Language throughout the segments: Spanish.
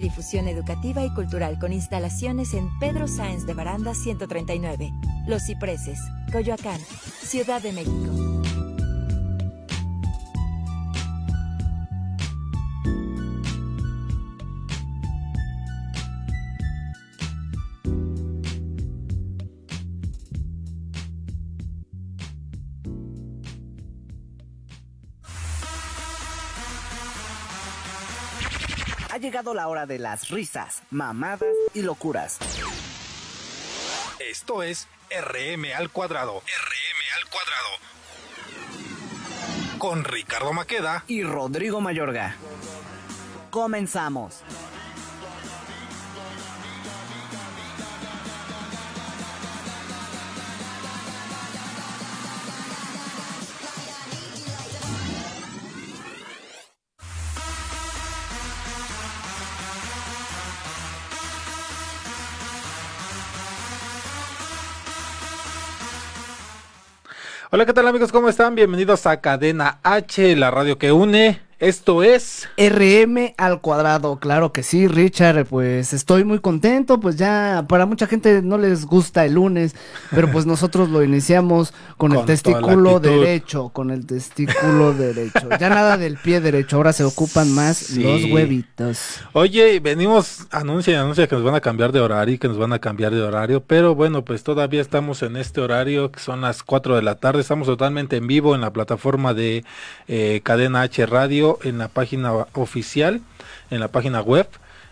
Difusión educativa y cultural con instalaciones en Pedro Sáenz de Baranda 139, Los Cipreses, Coyoacán, Ciudad de México. Llegado la hora de las risas, mamadas y locuras. Esto es RM al cuadrado. RM al cuadrado. Con Ricardo Maqueda y Rodrigo Mayorga. Comenzamos. Hola, ¿qué tal amigos? ¿Cómo están? Bienvenidos a Cadena H, la radio que une. Esto es RM al cuadrado, claro que sí, Richard, pues estoy muy contento, pues ya para mucha gente no les gusta el lunes, pero pues nosotros lo iniciamos con, el testículo derecho, con el testículo derecho. Ya nada del pie derecho, ahora se ocupan más los huevitos. Oye, venimos, anuncia y anuncia que nos van a cambiar de horario y que nos van a cambiar de horario, pero bueno, pues todavía estamos en este horario que son las 4 de la tarde, estamos totalmente en vivo en la plataforma de eh, Cadena H Radio en la página oficial, en la página web.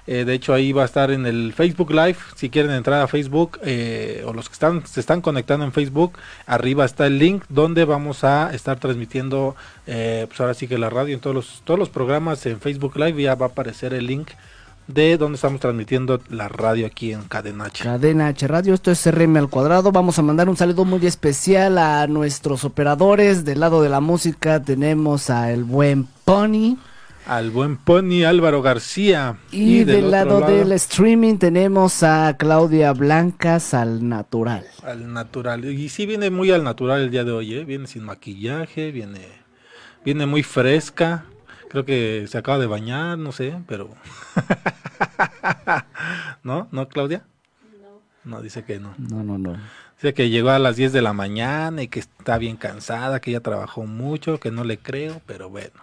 Eh, de hecho, ahí va a estar en el Facebook Live. Si quieren entrar a Facebook eh, o los que están se están conectando en Facebook, arriba está el link donde vamos a estar transmitiendo. Eh, pues ahora sí que la radio en todos los todos los programas en Facebook Live ya va a aparecer el link de donde estamos transmitiendo la radio aquí en Cadena H. Cadena H Radio, esto es RM al cuadrado. Vamos a mandar un saludo muy especial a nuestros operadores. Del lado de la música tenemos a el buen Pony. Al buen Pony Álvaro García. Y, del, lado, del streaming tenemos a Claudia Blancas al natural. Al natural. Y sí viene muy al natural el día de hoy, ¿eh? Viene sin maquillaje, viene, viene muy fresca. Creo que se acaba de bañar, no sé, pero... ¿No? ¿No, Claudia? No. No, dice que no. No, no, no. Dice que llegó a las 10 de la mañana y que está bien cansada, que ella trabajó mucho, que no le creo, pero bueno.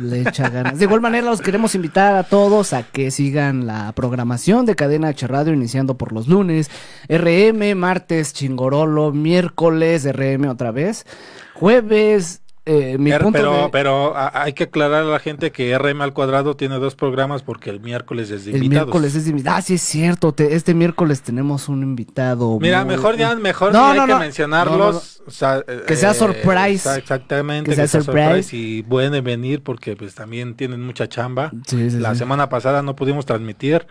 Le echa ganas. De igual manera, los queremos invitar a todos a que sigan la programación de Cadena H Radio, iniciando por los lunes, RM, martes, Chingorolo, miércoles, RM otra vez, jueves, eh, mi punto pero, pero hay que aclarar a la gente que RM al cuadrado tiene dos programas porque el miércoles es de el miércoles es de invitados. Ah, sí es cierto. este miércoles tenemos un invitado. Mira, mejor ya, mejor no, hay que mencionarlos. que sea eh, surprise. exactamente. Que, sea, surprise. y pueden venir porque pues también tienen mucha chamba. la semana pasada no pudimos transmitir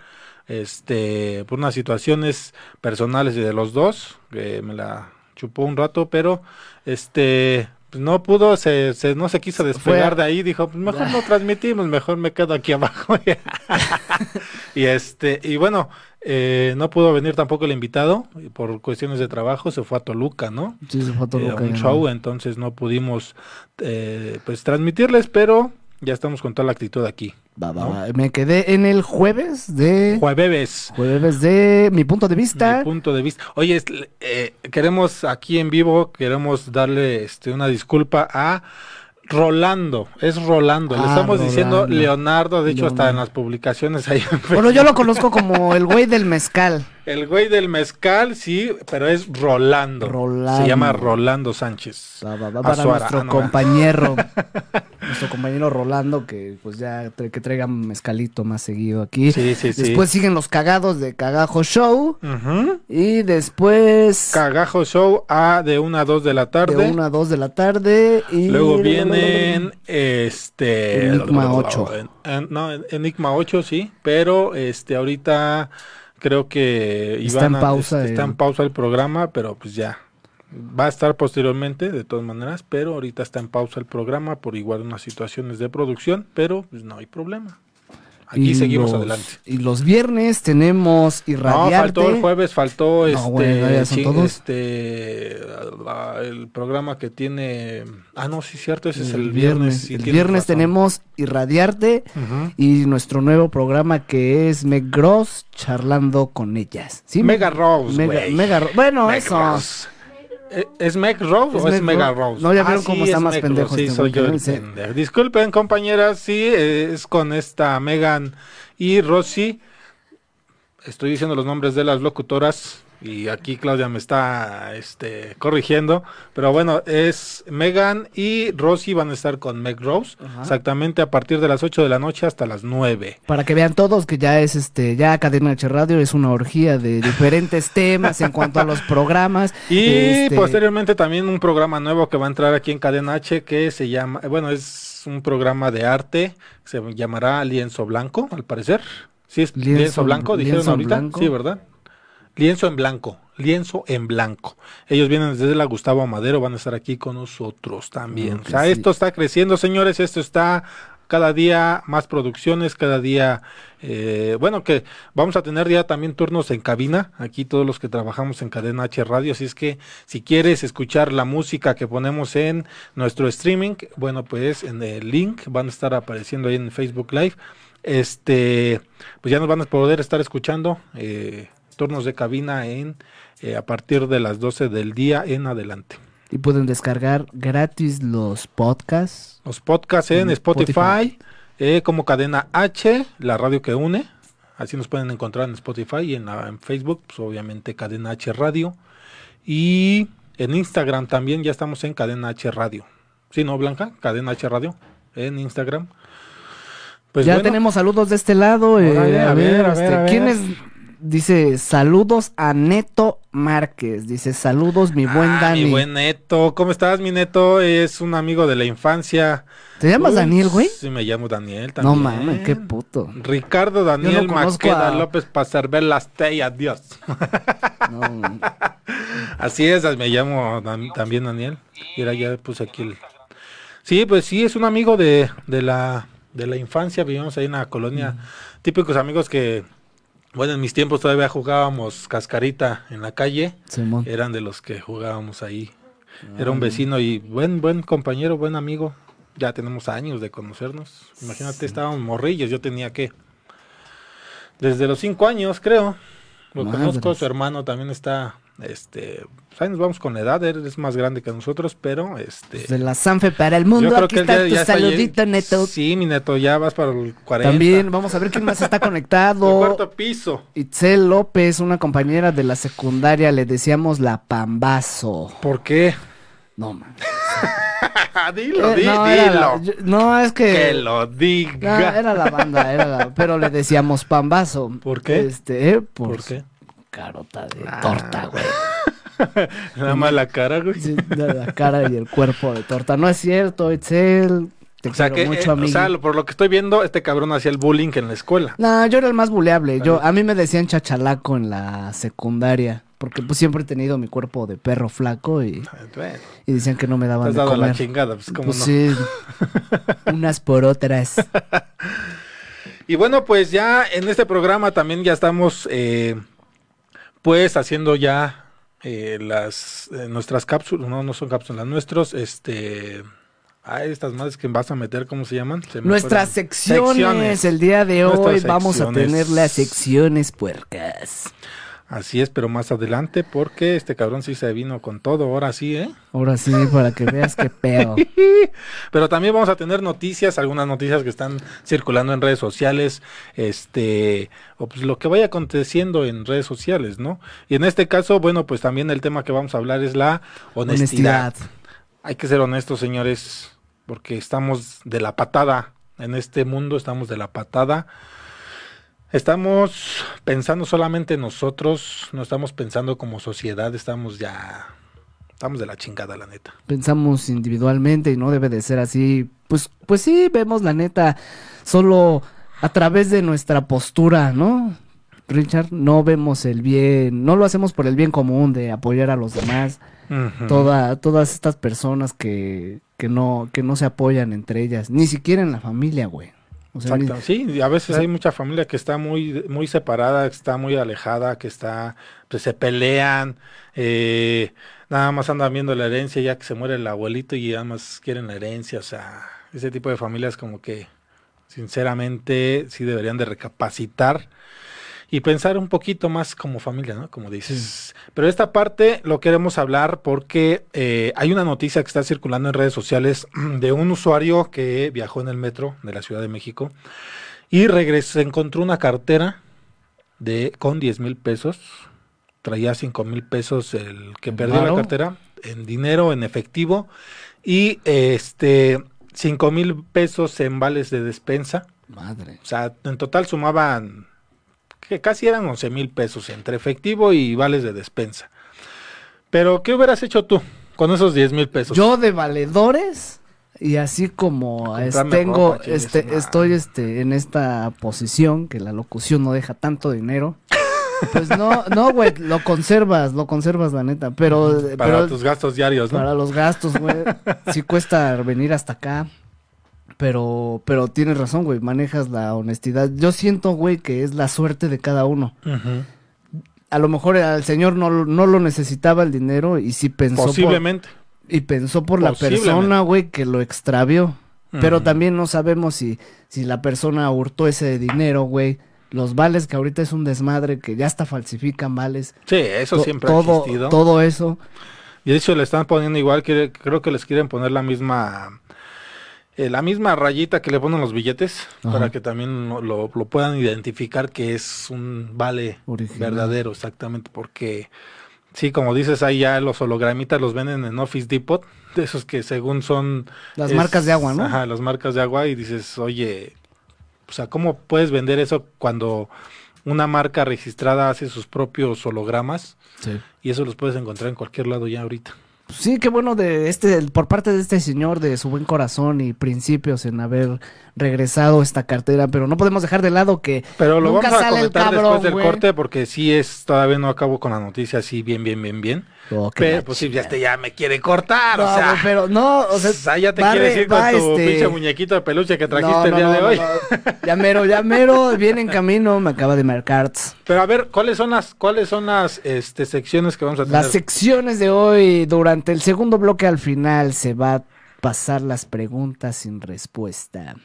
este por unas situaciones personales de los dos me la chupó un rato pero este no pudo, se, se, no se quiso despegar de ahí, dijo, pues mejor no transmitimos, mejor me quedo aquí abajo. y este, y bueno, eh, no pudo venir tampoco el invitado, por cuestiones de trabajo, se fue a Toluca, ¿no? Sí, se fue a Toluca. un show, entonces no pudimos eh, pues transmitirles, pero ya estamos con toda la actitud aquí. Me quedé en el jueves de... Jueves. Jueves de mi punto de vista. Mi punto de vista. Oye, eh, queremos aquí en vivo, queremos darle este, una disculpa a Rolando, es Rolando, le ah, estamos diciendo Leonardo, de hecho hasta en las publicaciones ahí. Bueno, yo lo conozco como el güey del mezcal. El güey del mezcal, sí, pero es Rolando. Rolando. Se llama Rolando Sánchez. para nuestro ah, compañero, nuestro compañero Rolando, que pues ya que traiga mezcalito más seguido aquí. Sí, sí, después siguen los cagados de Cagajo Show. Y después... Cagajo Show a de una a dos de la tarde. De una a dos de la tarde. Y luego vienen este... Enigma 8. no, Enigma 8, sí, pero este ahorita creo que está en pausa, está en pausa el programa, pero pues ya va a estar posteriormente de todas maneras, pero ahorita está en pausa el programa por igual unas situaciones de producción, pero pues no hay problema. Aquí seguimos adelante. Y los viernes tenemos Irradiarte. No, faltó el jueves, faltó este, este el programa que tiene... Ah, no, sí, cierto, ese es el viernes. el viernes tenemos Irradiarte y nuestro nuevo programa que es Meg Gross charlando con ellas. ¿Sí? Mega Rose, Mega, Bueno, eso. ¿E-, ¿Es Meg Rose o es Mega Rose? No, ya vieron ah, cómo está más pendejo. Sí, este soy yo Disculpen, compañeras, sí, es con esta Megan y Rosy. Estoy diciendo los nombres de las locutoras y aquí Claudia me está este, corrigiendo, pero bueno, es Megan y Rosy van a estar con Meg Rose, exactamente a partir de las 8 de la noche hasta las 9. Para que vean todos que ya es este, ya Cadena H Radio es una orgía de diferentes temas en cuanto a los programas. Y este, posteriormente también un programa nuevo que va a entrar aquí en Cadena H que se llama, bueno, es un programa de arte, se llamará Lienzo Blanco, al parecer. Sí, es Lienzo, Blanco, dijeron ahorita. Sí, ¿verdad? Lienzo en blanco, lienzo en blanco. Ellos vienen desde la Gustavo Madero, van a estar aquí con nosotros también. o sea, esto está creciendo, señores, esto está cada día más producciones, cada día, eh, bueno, que vamos a tener ya también turnos en cabina, aquí todos los que trabajamos en Cadena H Radio, así es que si quieres escuchar la música que ponemos en nuestro streaming, bueno, pues en el link van a estar apareciendo ahí en Facebook Live, este, pues ya nos van a poder estar escuchando. Eh, turnos de cabina en eh, a partir de las 12 del día en adelante. Y pueden descargar gratis los podcasts. Los podcasts en, Spotify, eh, como cadena H, la radio que une. Así nos pueden encontrar en Spotify y en, en Facebook, pues obviamente cadena H Radio. Y en Instagram también ya estamos en cadena H Radio. ¿Sí, no, Blanca? Cadena H Radio en Instagram. Pues ya tenemos saludos de este lado. Eh, a, ver, a, ver, este, ¿quién es Dice, saludos a Neto Márquez. Dice, saludos, mi buen ah, Dani. Mi buen Neto. ¿Cómo estás, mi Neto? Es un amigo de la infancia. ¿Te llamas Daniel, güey? Sí, me llamo Daniel también. No mames, qué puto. Ricardo Daniel Maqueda López para ver las adiós. No, Así es, me llamo también Daniel. Mira, ya puse aquí el... Sí, pues sí, es un amigo de, de, la, de la infancia. Vivimos ahí en la colonia. Mm. Típicos amigos que bueno, en mis tiempos todavía jugábamos cascarita en la calle. Eran de los que jugábamos ahí. Era un ah. vecino y buen, buen compañero, buen amigo. Ya tenemos años de conocernos. Imagínate, estábamos morrillos. Yo tenía que. Desde los cinco años, creo. Lo conozco. Su hermano también está este, pues ahí nos vamos con la edad, él es más grande que nosotros, pero este. De la Sanfe para el mundo, aquí está tu saludito, Neto. Sí, mi Neto, ya vas para el 40. También, vamos a ver quién más está conectado. el cuarto piso. Itzel López, una compañera de la secundaria, le decíamos la Pambazo. ¿Por qué? No, man. dilo, eh, no, dilo. no, es que. Que lo diga. era la banda, era la, pero le decíamos Pambazo. ¿Por qué? Este, eh, ¿Por qué? Carota de ah. torta, güey. Nada más la cara, güey. la cara y el cuerpo de torta. No es cierto, Itzel. Te o sea, que, mucho, eh, o sea, por lo que estoy viendo, este cabrón hacía el bullying en la escuela. No, yo era el más buleable. Yo, a mí me decían chachalaco en la secundaria. Porque pues siempre he tenido mi cuerpo de perro flaco y, ah, y decían que no me daban has de dado comer. la chingada, pues cómo pues, Sí, unas por otras. y bueno, pues ya en este programa también ya estamos eh, pues haciendo ya eh, las eh, nuestras cápsulas, no, no son cápsulas, nuestros, este, ay, estas madres que vas a meter, ¿cómo se llaman? nuestras secciones, el día de hoy vamos a tener las secciones puercas. Así es, pero más adelante porque este cabrón sí se vino con todo, ahora sí, ¿eh? Ahora sí, para que veas qué pedo. pero también vamos a tener noticias, algunas noticias que están circulando en redes sociales, este, o pues lo que vaya aconteciendo en redes sociales, ¿no? Y en este caso, bueno, pues también el tema que vamos a hablar es la honestidad. Hay que ser honestos, señores, porque estamos de la patada en este mundo, estamos de la patada Estamos pensando solamente nosotros, no estamos pensando como sociedad, estamos ya estamos de la chingada, la neta. Pensamos individualmente y no debe de ser así. Pues pues sí, vemos la neta solo a través de nuestra postura, ¿no? Richard, no vemos el bien, no lo hacemos por el bien común de apoyar a los demás. Toda, todas estas personas que, que no que no se apoyan entre ellas, ni siquiera en la familia, güey. Exacto, sí, a veces hay mucha familia que está muy, muy separada, que está muy alejada, que está, pues se pelean, eh, nada más andan viendo la herencia ya que se muere el abuelito y nada más quieren la herencia, o sea, ese tipo de familias como que sinceramente sí deberían de recapacitar y pensar un poquito más como familia, ¿no? Como dices. Pero esta parte lo queremos hablar porque eh, hay una noticia que está circulando en redes sociales de un usuario que viajó en el metro de la Ciudad de México y regresó, encontró una cartera de con 10 mil pesos. Traía 5 mil pesos el que perdió la cartera en dinero, en efectivo y este 5 mil pesos en vales de despensa. Madre. O sea, en total sumaban que casi eran 11 mil pesos entre efectivo y vales de despensa. Pero, ¿qué hubieras hecho tú con esos 10 mil pesos? Yo de valedores y así como tengo, este, estoy este, en esta posición que la locución no deja tanto dinero. Pues no, no, güey, lo conservas, lo conservas, la neta, pero... Para tus gastos diarios, ¿no? Para los gastos, güey, sí cuesta venir hasta acá. Pero, pero tienes razón, güey, manejas la honestidad. Yo siento, güey, que es la suerte de cada uno. A lo mejor el señor no, no lo necesitaba el dinero y sí pensó. Posiblemente. y pensó por la persona, güey, que lo extravió. Pero también no sabemos si, si la persona hurtó ese dinero, güey. Los vales, que ahorita es un desmadre, que ya hasta falsifican vales. Sí, eso siempre ha existido. Todo eso. Y de hecho le están poniendo igual, que creo que les quieren poner la misma eh, la misma rayita que le ponen los billetes para que también lo, puedan identificar que es un vale verdadero, exactamente, porque sí, como dices, ahí ya los hologramitas los venden en Office Depot, de esos que según son... Las marcas de agua, ¿no? Ajá, las marcas de agua y dices, oye, o sea, ¿cómo puedes vender eso cuando una marca registrada hace sus propios hologramas? Sí. Y eso los puedes encontrar en cualquier lado ya ahorita. Sí, qué bueno de este, por parte de este señor, de su buen corazón y principios en haber regresado esta cartera, pero no podemos dejar de lado que pero lo vamos a comentar después del corte porque sí es, todavía no acabo con la noticia así bien, bien, bien, bien. Oh, pero pues sí, ya, este, ya me quiere cortar, o sea. Pero no, o sea. ya te quieres ir con tu este pinche muñequito de peluche que trajiste el día de hoy. ya mero, ya mero, viene en camino, me acaba de marcar. Pero a ver, ¿cuáles son las, cuáles son las este, secciones que vamos a tener? Las secciones de hoy, durante el segundo bloque al final, se va a pasar las preguntas sin respuesta.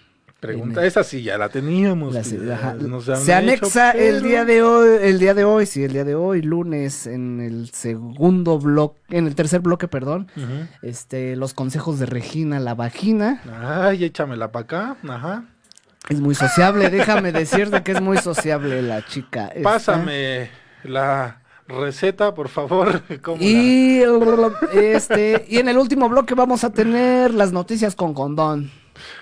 Pregunta, esa sí ya la teníamos. se anexa el día de hoy, el día de hoy, sí, el día de hoy, lunes, en el segundo bloque, en el tercer bloque, perdón, este, los consejos de Regina la vagina. Ay, échamela para acá, ajá. Es muy sociable, déjame decirte que es muy sociable la chica. Pásame la receta, por favor. y, este, y en el último bloque vamos a tener las noticias con condón.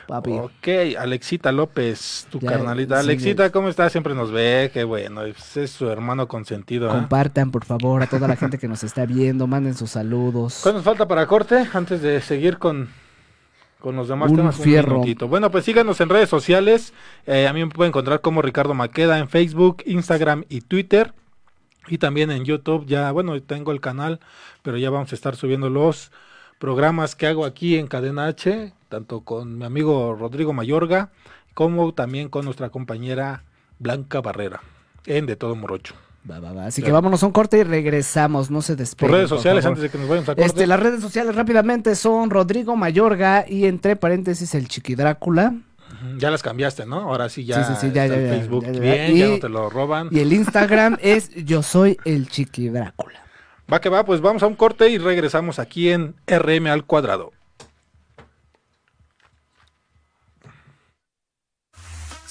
Ok, Alexita López, tu carnalita. Alexita, ¿cómo estás? Siempre nos ve, qué bueno, es, su hermano consentido. ¿eh? Compartan, por favor, a toda la gente que nos está viendo, manden sus saludos. ¿Cuánto nos falta para corte? Antes de seguir con, con los demás temas. Fierro. bueno, pues síganos en redes sociales. Eh, a mí me pueden encontrar como Ricardo Maqueda en Facebook, Instagram y Twitter. Y también en YouTube. Ya, bueno, tengo el canal, pero ya vamos a estar subiendo los programas que hago aquí en Cadena H, tanto con mi amigo Rodrigo Mayorga, como también con nuestra compañera Blanca Barrera, en De Todo Morocho. Así que vámonos a un corte y regresamos, no se despeguen. Por redes sociales, antes de que nos vayamos a corte. Este, las redes sociales rápidamente son Rodrigo Mayorga y entre paréntesis el Chiqui Drácula. Ya las cambiaste, ¿no? Ahora sí ya, sí, sí, ya, ya, Facebook bien, ya no te lo roban. Y el Instagram es Yo Soy el Chiqui Drácula. Va que va, pues vamos a un corte y regresamos aquí en RM al cuadrado.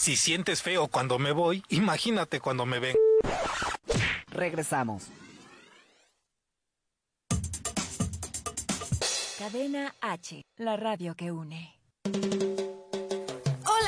Si sientes feo cuando me voy, imagínate cuando me ven. Regresamos. Cadena H, la radio que une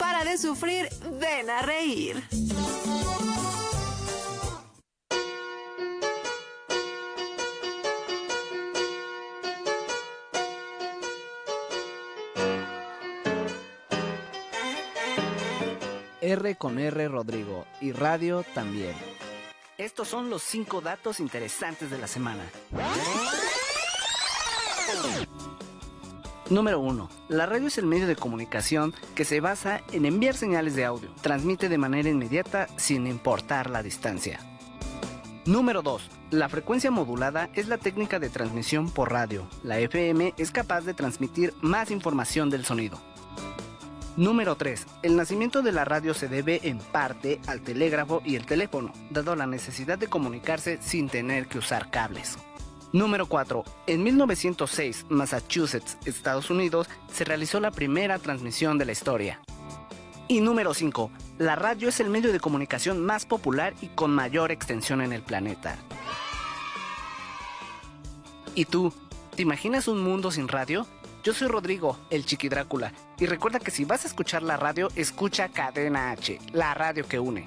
para de sufrir, ven a reír. R con R Rodrigo y radio también. Estos son los cinco datos interesantes de la semana. Número 1. La radio es el medio de comunicación que se basa en enviar señales de audio. Transmite de manera inmediata sin importar la distancia. Número 2. La frecuencia modulada es la técnica de transmisión por radio. La FM es capaz de transmitir más información del sonido. Número 3. El nacimiento de la radio se debe en parte al telégrafo y el teléfono, dado la necesidad de comunicarse sin tener que usar cables. Número 4. En 1906, Massachusetts, Estados Unidos, se realizó la primera transmisión de la historia. Y número 5. La radio es el medio de comunicación más popular y con mayor extensión en el planeta. ¿Y tú? ¿Te imaginas un mundo sin radio? Yo soy Rodrigo, el Chiqui Drácula, y recuerda que si vas a escuchar la radio, escucha Cadena H, la radio que une.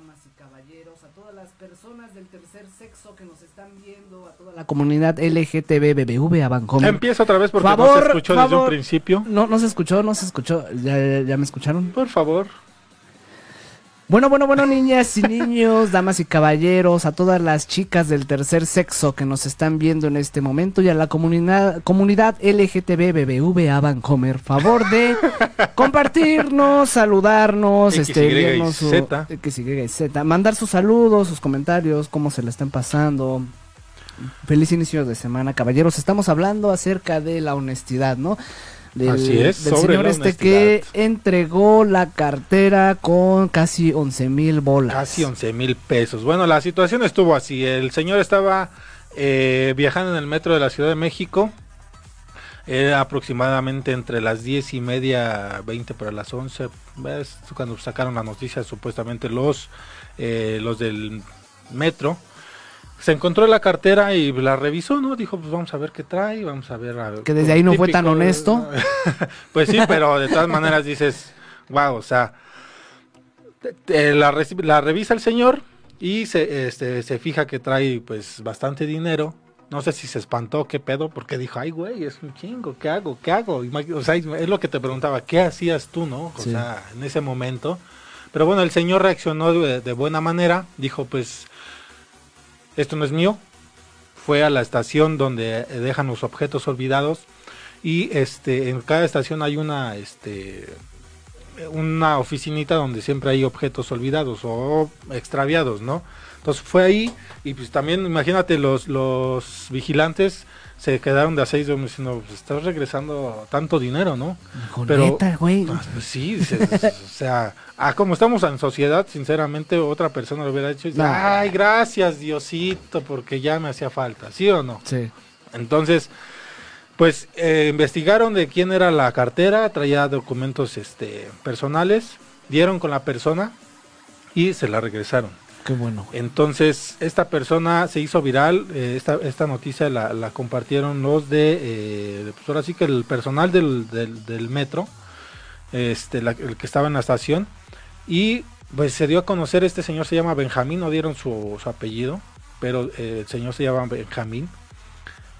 Damas y caballeros, a todas las personas del tercer sexo que nos están viendo, a toda la comunidad LGTB BBV a Bancomer. Empieza otra vez porque no Favor, se escuchó desde un favor. principio. No, no se escuchó, no se escuchó. ¿Ya, ya, ya me escucharon? Por favor. Bueno, bueno, bueno, niñas y niños, damas y caballeros, a todas las chicas del tercer sexo que nos están viendo en este momento y a la comunidad, comunidad LGTB Vancomer, favor de compartirnos, saludarnos, este, Z. Y, Z, mandar sus saludos, sus comentarios, cómo se la están pasando. Feliz inicio de semana, caballeros. Estamos hablando acerca de la honestidad, ¿no? Del, Así es, del señor este que entregó la cartera con casi 11 mil bolas. Casi 11 mil pesos. Bueno, la situación estuvo así. El señor estaba eh, viajando en el metro de la Ciudad de México. Era aproximadamente entre las 10 y media, 20 para las 11. ¿Ves? Cuando sacaron la noticia, supuestamente los, eh, los del metro. Se encontró la cartera y la revisó, ¿no? Dijo, pues vamos a ver qué trae, vamos a ver. a ver". Que desde ahí no fue tan honesto. pues sí, pero de todas maneras dices, wow, o sea, te- te- la, revisa el señor y se, este, se fija que trae pues bastante dinero. No sé si se espantó, qué pedo, porque dijo, ay, güey, es un chingo, ¿qué hago? ¿Qué hago? O sea, es lo que te preguntaba, ¿qué hacías tú, no? O Sí. sea, en ese momento. Pero bueno, el señor reaccionó de, de buena manera, dijo, pues, esto no es mío. Fue a la estación donde dejan los objetos olvidados y este en cada estación hay una este una oficinita donde siempre hay objetos olvidados o extraviados, ¿no? Entonces fue ahí y pues también imagínate los los vigilantes se quedaron de a seis diciendo, pues, estás regresando tanto dinero, ¿no? Pero- "Neta, güey. Ah, pues sí, dices, o sea, ah, como estamos en sociedad, sinceramente otra persona lo hubiera hecho y dice, No. ay, gracias Diosito, porque ya me hacía falta, ¿sí o no? Sí. Entonces, pues eh, investigaron de quién era la cartera, traía documentos este, personales, dieron con la persona y se la regresaron. Qué bueno. Entonces, esta persona se hizo viral, eh, esta, esta noticia la, la compartieron los de, eh, pues ahora sí que el personal del, del, del metro, este, la- el que estaba en la estación, y pues se dio a conocer, este señor se llama Benjamín, no dieron su, su apellido, pero eh, el señor se llama Benjamín.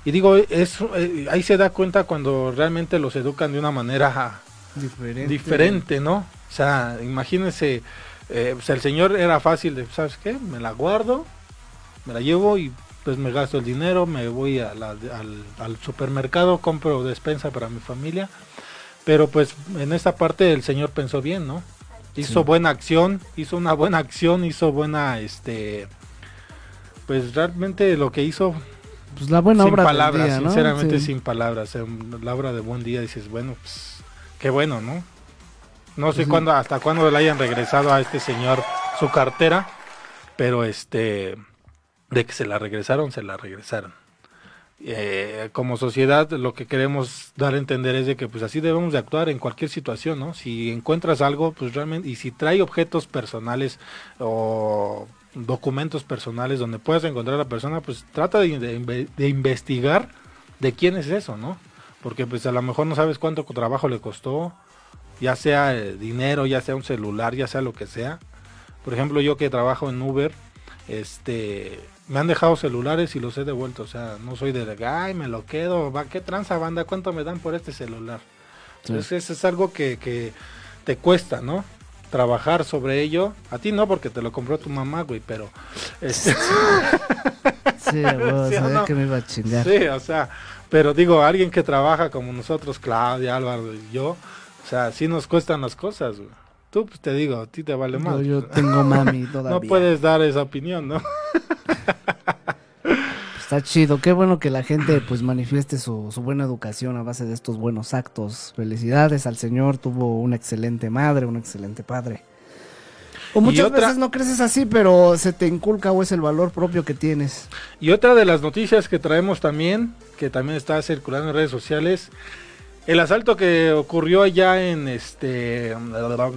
Y digo, es, eh, ahí se da cuenta cuando realmente los educan de una manera Diferente. diferente, ¿no? O sea, imagínense, eh, pues el señor era fácil de, ¿sabes qué? Me la guardo, me la llevo y pues me gasto el dinero, me voy a la- al, al supermercado, compro despensa para mi familia. Pero pues en esta parte el señor pensó bien, ¿no? Hizo Sí. buena acción, hizo una buena acción, hizo buena, este, pues realmente lo que hizo Pues la buena sin obra palabras, del día, ¿no? sinceramente Sí. sin palabras. La obra de buen día dices, bueno, pues qué bueno, ¿no? No sé cuándo, hasta cuándo le hayan regresado a este señor su cartera, pero este, de que se la regresaron, se la regresaron. Eh, como sociedad lo que queremos dar a entender es de que pues así debemos de actuar en cualquier situación, ¿no? Si encuentras algo, pues realmente, y si trae objetos personales o documentos personales donde puedas encontrar a la persona, pues trata de, de investigar de quién es eso, ¿no? Porque pues a lo mejor no sabes cuánto trabajo le costó, ya sea eh, dinero, ya sea un celular, ya sea lo que sea. Por ejemplo, yo que trabajo en Uber, este, me han dejado celulares y los he devuelto. O sea, no soy de, ay, me lo quedo, va, ¿qué tranza banda? ¿Cuánto me dan por este celular? Entonces, eso es algo que, que te cuesta, ¿no? Trabajar sobre ello. A ti no, porque te lo compró tu mamá, güey, pero... Este... sí, sabía que me iba a chingar. Sí, o sea, pero digo, alguien que trabaja como nosotros, Claudia, Álvaro y yo, o sea, sí nos cuestan las cosas, Tú, pues te digo, a ti te vale más. Yo, tengo mami todavía. No puedes dar esa opinión, ¿no? Está chido, qué bueno que la gente pues manifieste su, su, buena educación a base de estos buenos actos. Felicidades al Señor, tuvo una excelente madre, un excelente padre. O muchas veces no creces así, pero se te inculca o es el valor propio que tienes. Y otra de las noticias que traemos también, que también está circulando en redes sociales, el asalto que ocurrió allá en este,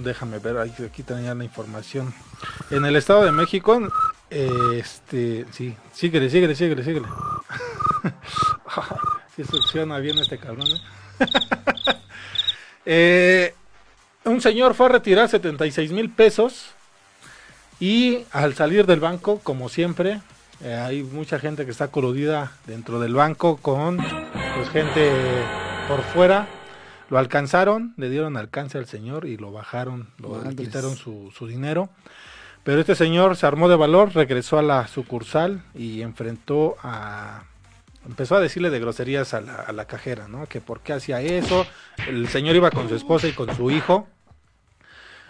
déjame ver, aquí tenía la información. En el Estado de México, este, sí, síguele, síguele, síguele, síguele. Si succiona bien este cabrón. ¿eh? eh, un señor fue a retirar 76 mil pesos y al salir del banco, como siempre, eh, hay mucha gente que está coludida dentro del banco con pues, gente por fuera. Lo alcanzaron, le dieron alcance al señor y lo bajaron, lo quitaron su, su dinero. Pero este señor se armó de valor, regresó a la sucursal y enfrentó a... Empezó a decirle de groserías a la, a la cajera, ¿no? Que por qué hacía eso. El señor iba con su esposa y con su hijo.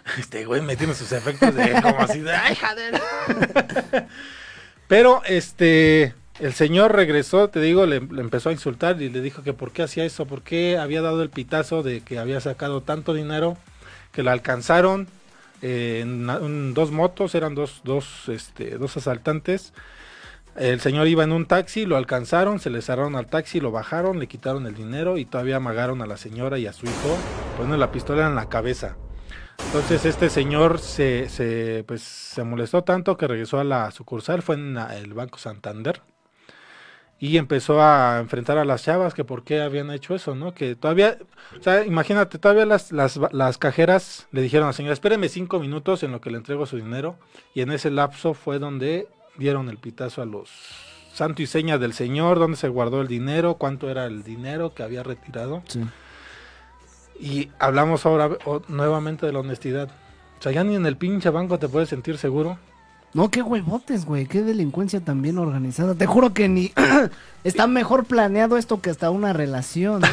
Este güey metiendo sus efectos de como así de ¡ay, joder! Pero este el señor regresó, te digo, le, empezó a insultar y le dijo que por qué hacía eso, por qué había dado el pitazo de que había sacado tanto dinero, que la alcanzaron en, dos motos, eran dos, dos, este, dos asaltantes. El señor iba en un taxi, lo alcanzaron, se le cerraron al taxi, lo bajaron, le quitaron el dinero y todavía amagaron a la señora y a su hijo, poniendo la pistola en la cabeza. Entonces este señor se, se, pues, se molestó tanto que regresó a la sucursal, fue en el Banco Santander y empezó a enfrentar a las chavas que por qué habían hecho eso, ¿no? Que todavía, o sea, imagínate, todavía las, las, las cajeras le dijeron a la señora, espéreme cinco minutos en lo que le entrego su dinero y en ese lapso fue donde dieron el pitazo a los santo y seña del señor, dónde se guardó el dinero, cuánto era el dinero que había retirado. Sí. Y hablamos ahora nuevamente de la honestidad. O sea, ya ni en el pinche banco te puedes sentir seguro. No, qué huevotes, güey, qué delincuencia también organizada. Te juro que ni está mejor planeado esto que hasta una relación, ¿no?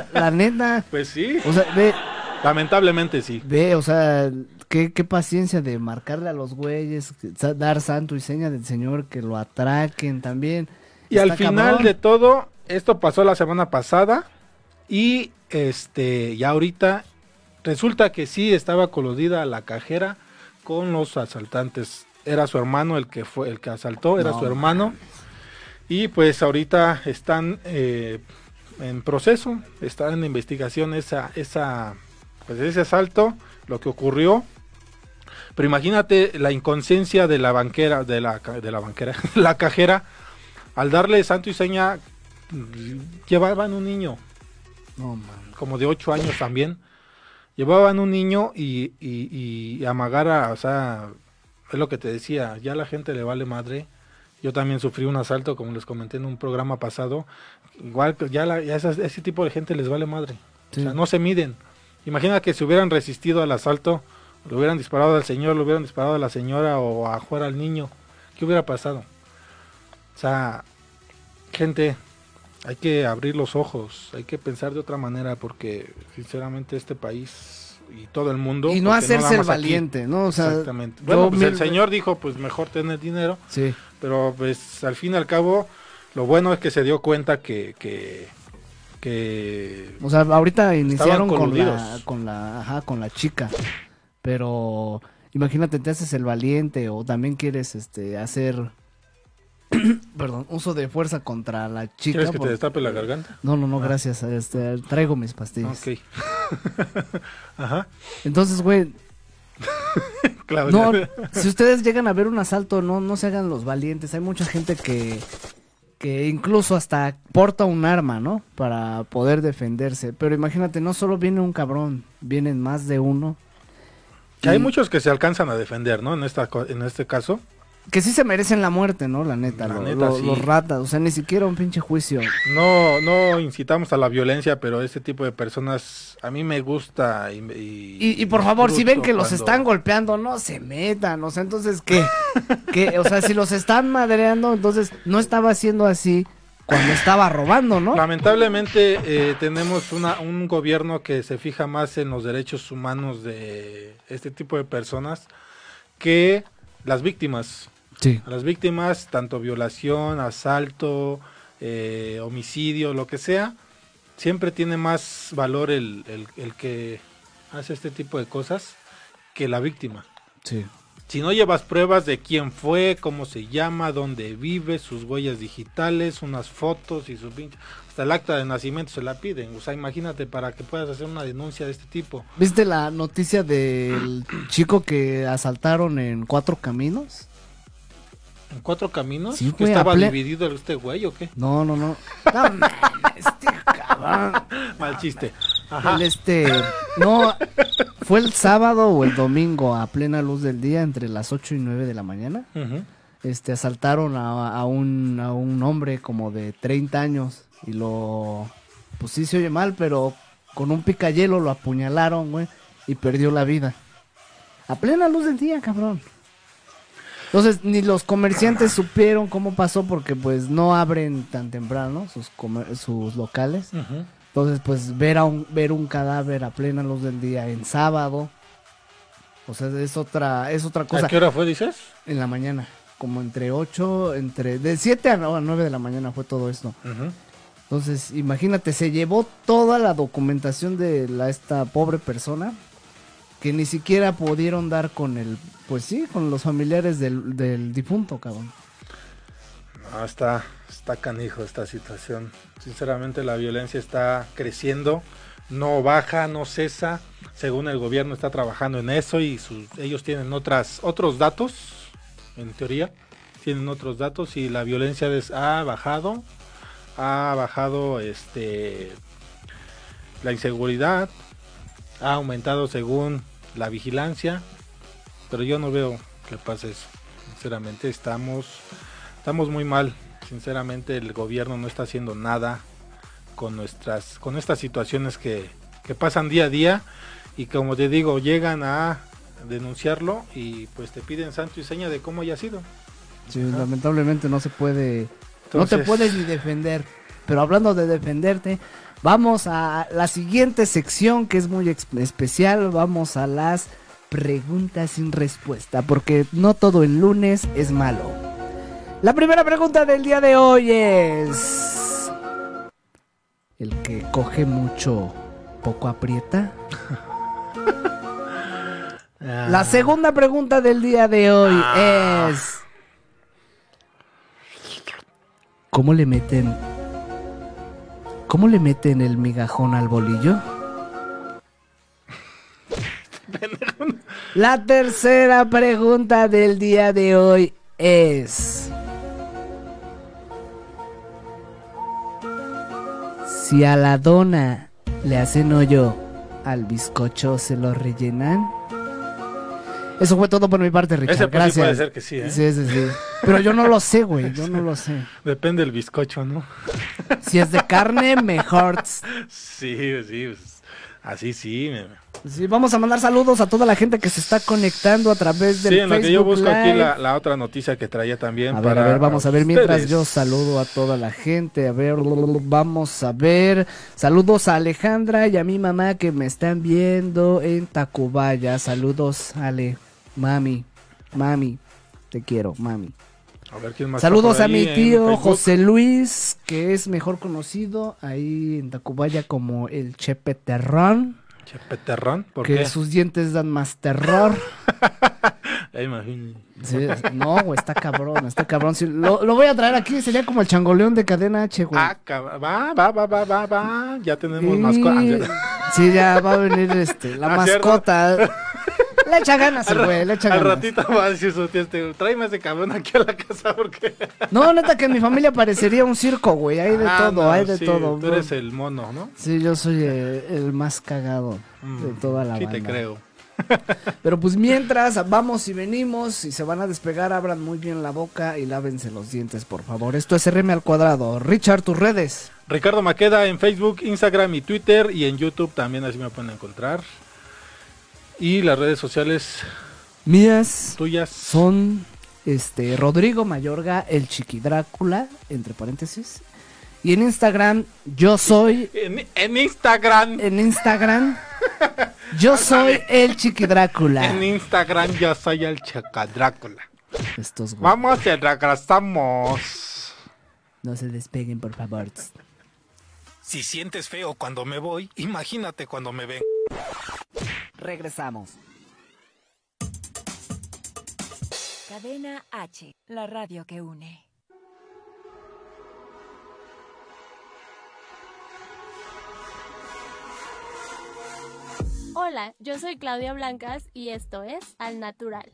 La, neta. Pues sí. O sea, ve. Lamentablemente sí. Ve, o sea, qué, qué paciencia de marcarle a los güeyes, dar santo y seña del Señor, que lo atraquen también. Y al final de todo, esto pasó la semana pasada y este, ya ahorita resulta que sí estaba coludida la cajera con los asaltantes. Era su hermano el que fue el que asaltó, era su hermano. Y pues ahorita están eh, en proceso, están en investigación esa, esa, pues ese asalto, lo que ocurrió. Pero imagínate la inconsciencia de la banquera, de la, de la banquera, la cajera, al darle santo y seña, llevaban un niño. No, como de ocho años también. Llevaban un niño y, y, y amagar a, o sea, es lo que te decía, ya la gente le vale madre. Yo también sufrí un asalto, como les comenté en un programa pasado. Igual, ya, la, ya ese tipo de gente les vale madre. O sea, no se miden. Imagina que si hubieran resistido al asalto, lo hubieran disparado al señor, lo hubieran disparado a la señora o a jugar al niño. ¿Qué hubiera pasado? O sea, gente, hay que abrir los ojos, hay que pensar de otra manera porque sinceramente este país y todo el mundo y no hacerse el valiente, ¿no? Exactamente. Bueno, pues el señor dijo, pues mejor tener dinero. Sí. Pero pues al fin y al cabo lo bueno es que se dio cuenta que que, que o sea, ahorita iniciaron con la, con la, ajá, con la chica, pero imagínate, te haces el valiente o también quieres, este, hacer, perdón, uso de fuerza contra la chica. ¿Quieres que te destape la garganta? No, no, no, ah. gracias, este, traigo mis pastillas. Ok. ajá. Entonces, güey, no, si ustedes llegan a ver un asalto, no, no se hagan los valientes. Hay mucha gente que que incluso hasta porta un arma, ¿no? Para poder defenderse. Pero imagínate, no solo viene un cabrón, vienen más de uno. Que hay muchos que se alcanzan a defender, ¿no? En, esta, en este caso que sí se merecen la muerte, ¿no? La neta, los ratas, o sea, ni siquiera un pinche juicio. No, no incitamos a la violencia, pero ese tipo de personas a mí me gusta y... Y, por favor, si ven que los están golpeando, no se metan, o sea, entonces, ¿qué? ¿Qué? O sea, si los están madreando, entonces no estaba haciendo así cuando estaba robando, ¿no? Lamentablemente eh, tenemos una, un gobierno que se fija más en los derechos humanos de este tipo de personas que las víctimas. A las víctimas, tanto violación, asalto, eh, homicidio, lo que sea, siempre tiene más valor el, el, que hace este tipo de cosas que la víctima. Sí. Si no llevas pruebas de quién fue, cómo se llama, dónde vive, sus huellas digitales, unas fotos y su pinche... Hasta el acta de nacimiento se la piden. O sea, imagínate para que puedas hacer una denuncia de este tipo. ¿Viste la noticia del chico que asaltaron en Cuatro Caminos? ¿En cuatro caminos? Sí, ¿Estaba dividido este güey o qué? No, no, no. este cabrón. Mal chiste. El este, no, fue el sábado o el domingo a plena luz del día entre las 8 y 9 de la mañana. Este, asaltaron a, un, a un hombre como de 30 años y lo, pues sí se oye mal, pero con un picayelo lo apuñalaron, güey, y perdió la vida. A plena luz del día, cabrón. Entonces, ni los comerciantes supieron cómo pasó porque pues no abren tan temprano sus, sus locales. Entonces, pues ver, a un, ver un cadáver a plena luz del día en sábado, o sea, es otra, es otra cosa. ¿A qué hora fue, dices? En la mañana, como entre 8, entre, de 7 a 9 de la mañana fue todo esto. Entonces, imagínate, se llevó toda la documentación de la, esta pobre persona que ni siquiera pudieron dar con el, pues sí, con los familiares del, difunto, cabrón. No, está, está canijo esta situación. Sinceramente la violencia está creciendo, no baja, no cesa. Según el gobierno está trabajando en eso y ellos tienen otras, otros datos, en teoría, tienen otros datos y la violencia ha bajado, ha bajado este la inseguridad, ha aumentado según la vigilancia, pero yo no veo que pase eso. Sinceramente estamos estamos muy mal. Sinceramente el gobierno no está haciendo nada con nuestras con estas situaciones que, que pasan día a día y como te digo, llegan a denunciarlo y pues te piden santo y seña de cómo haya sido. Sí, lamentablemente no se puede no te puedes ni defender. Pero hablando de defenderte, Vamos a la siguiente sección que es muy especial. Vamos a las preguntas sin respuesta, porque no todo el lunes es malo. La primera pregunta del día de hoy es... ¿El que coge mucho poco aprieta? La segunda pregunta del día de hoy ah. es... ¿Cómo le meten ¿Cómo le meten el migajón al bolillo? La tercera pregunta del día de hoy es... Si a la dona le hacen hoyo, al bizcocho se lo rellenan. Eso fue todo por mi parte, Richard. Ese Gracias. puede ser que sí, ¿eh? Sí, sí, sí. Pero yo no lo sé, güey. Yo no lo sé. Depende del bizcocho, ¿no? Si es de carne, mejor. Sí, sí. Pues, así sí. Sí, vamos a mandar saludos a toda la gente que se está conectando a través del Sí, en lo que yo busco aquí la, otra noticia que traía también. A ver, a ver, vamos a ver mientras yo saludo a toda la gente. A ver, vamos a ver. Saludos a Alejandra y a mi mamá que me están viendo en Tacubaya. Saludos, Ale. Mami, mami, te quiero, mami. A ver quién más Saludos a mi tío. José Luis, que es mejor conocido ahí en Tacubaya como el Chepe Terrón, Chepe Terrón, ¿por que qué? sus dientes dan más terror. Sí, no, güey, está cabrón, está cabrón. Sí, lo, lo voy a traer aquí, sería como el changoleón de cadena H, güey. Ah, va, va, va, va, va, va. Ya tenemos Y- mascota. Sí, ya va a venir este, la Ah, mascota. Le echa ganas, el güey, le echa Al ratito va a decir su tía, este, tráeme a ese cabrón aquí a la casa porque... No, neta que en mi familia parecería un circo, güey, hay de Ah, todo, no, hay de sí, todo. Tú eres el mono, ¿no? Sí, yo soy eh, el más cagado de Mm, toda la Sí, banda. te creo. Pero pues mientras vamos y venimos y se van a despegar, abran muy bien la boca y lávense los dientes, por favor. Esto es RM al cuadrado. Richard, tus redes. Ricardo Maqueda en Facebook, Instagram y Twitter y en YouTube también así me pueden encontrar. Y las redes sociales Mías tuyas. son este Rodrigo Mayorga, el Chiqui Drácula, entre paréntesis. Y en Instagram, yo soy. En, en Instagram. En Instagram, yo soy el Chiqui Drácula. En Instagram yo soy el Chaca Drácula. Estos güey. Vamos, te regresamos. No se despeguen, por favor. Si sientes feo cuando me voy, imagínate cuando me ven. Regresamos. Cadena H, la radio que une. Hola, yo soy Claudia Blancas y esto es Al Natural.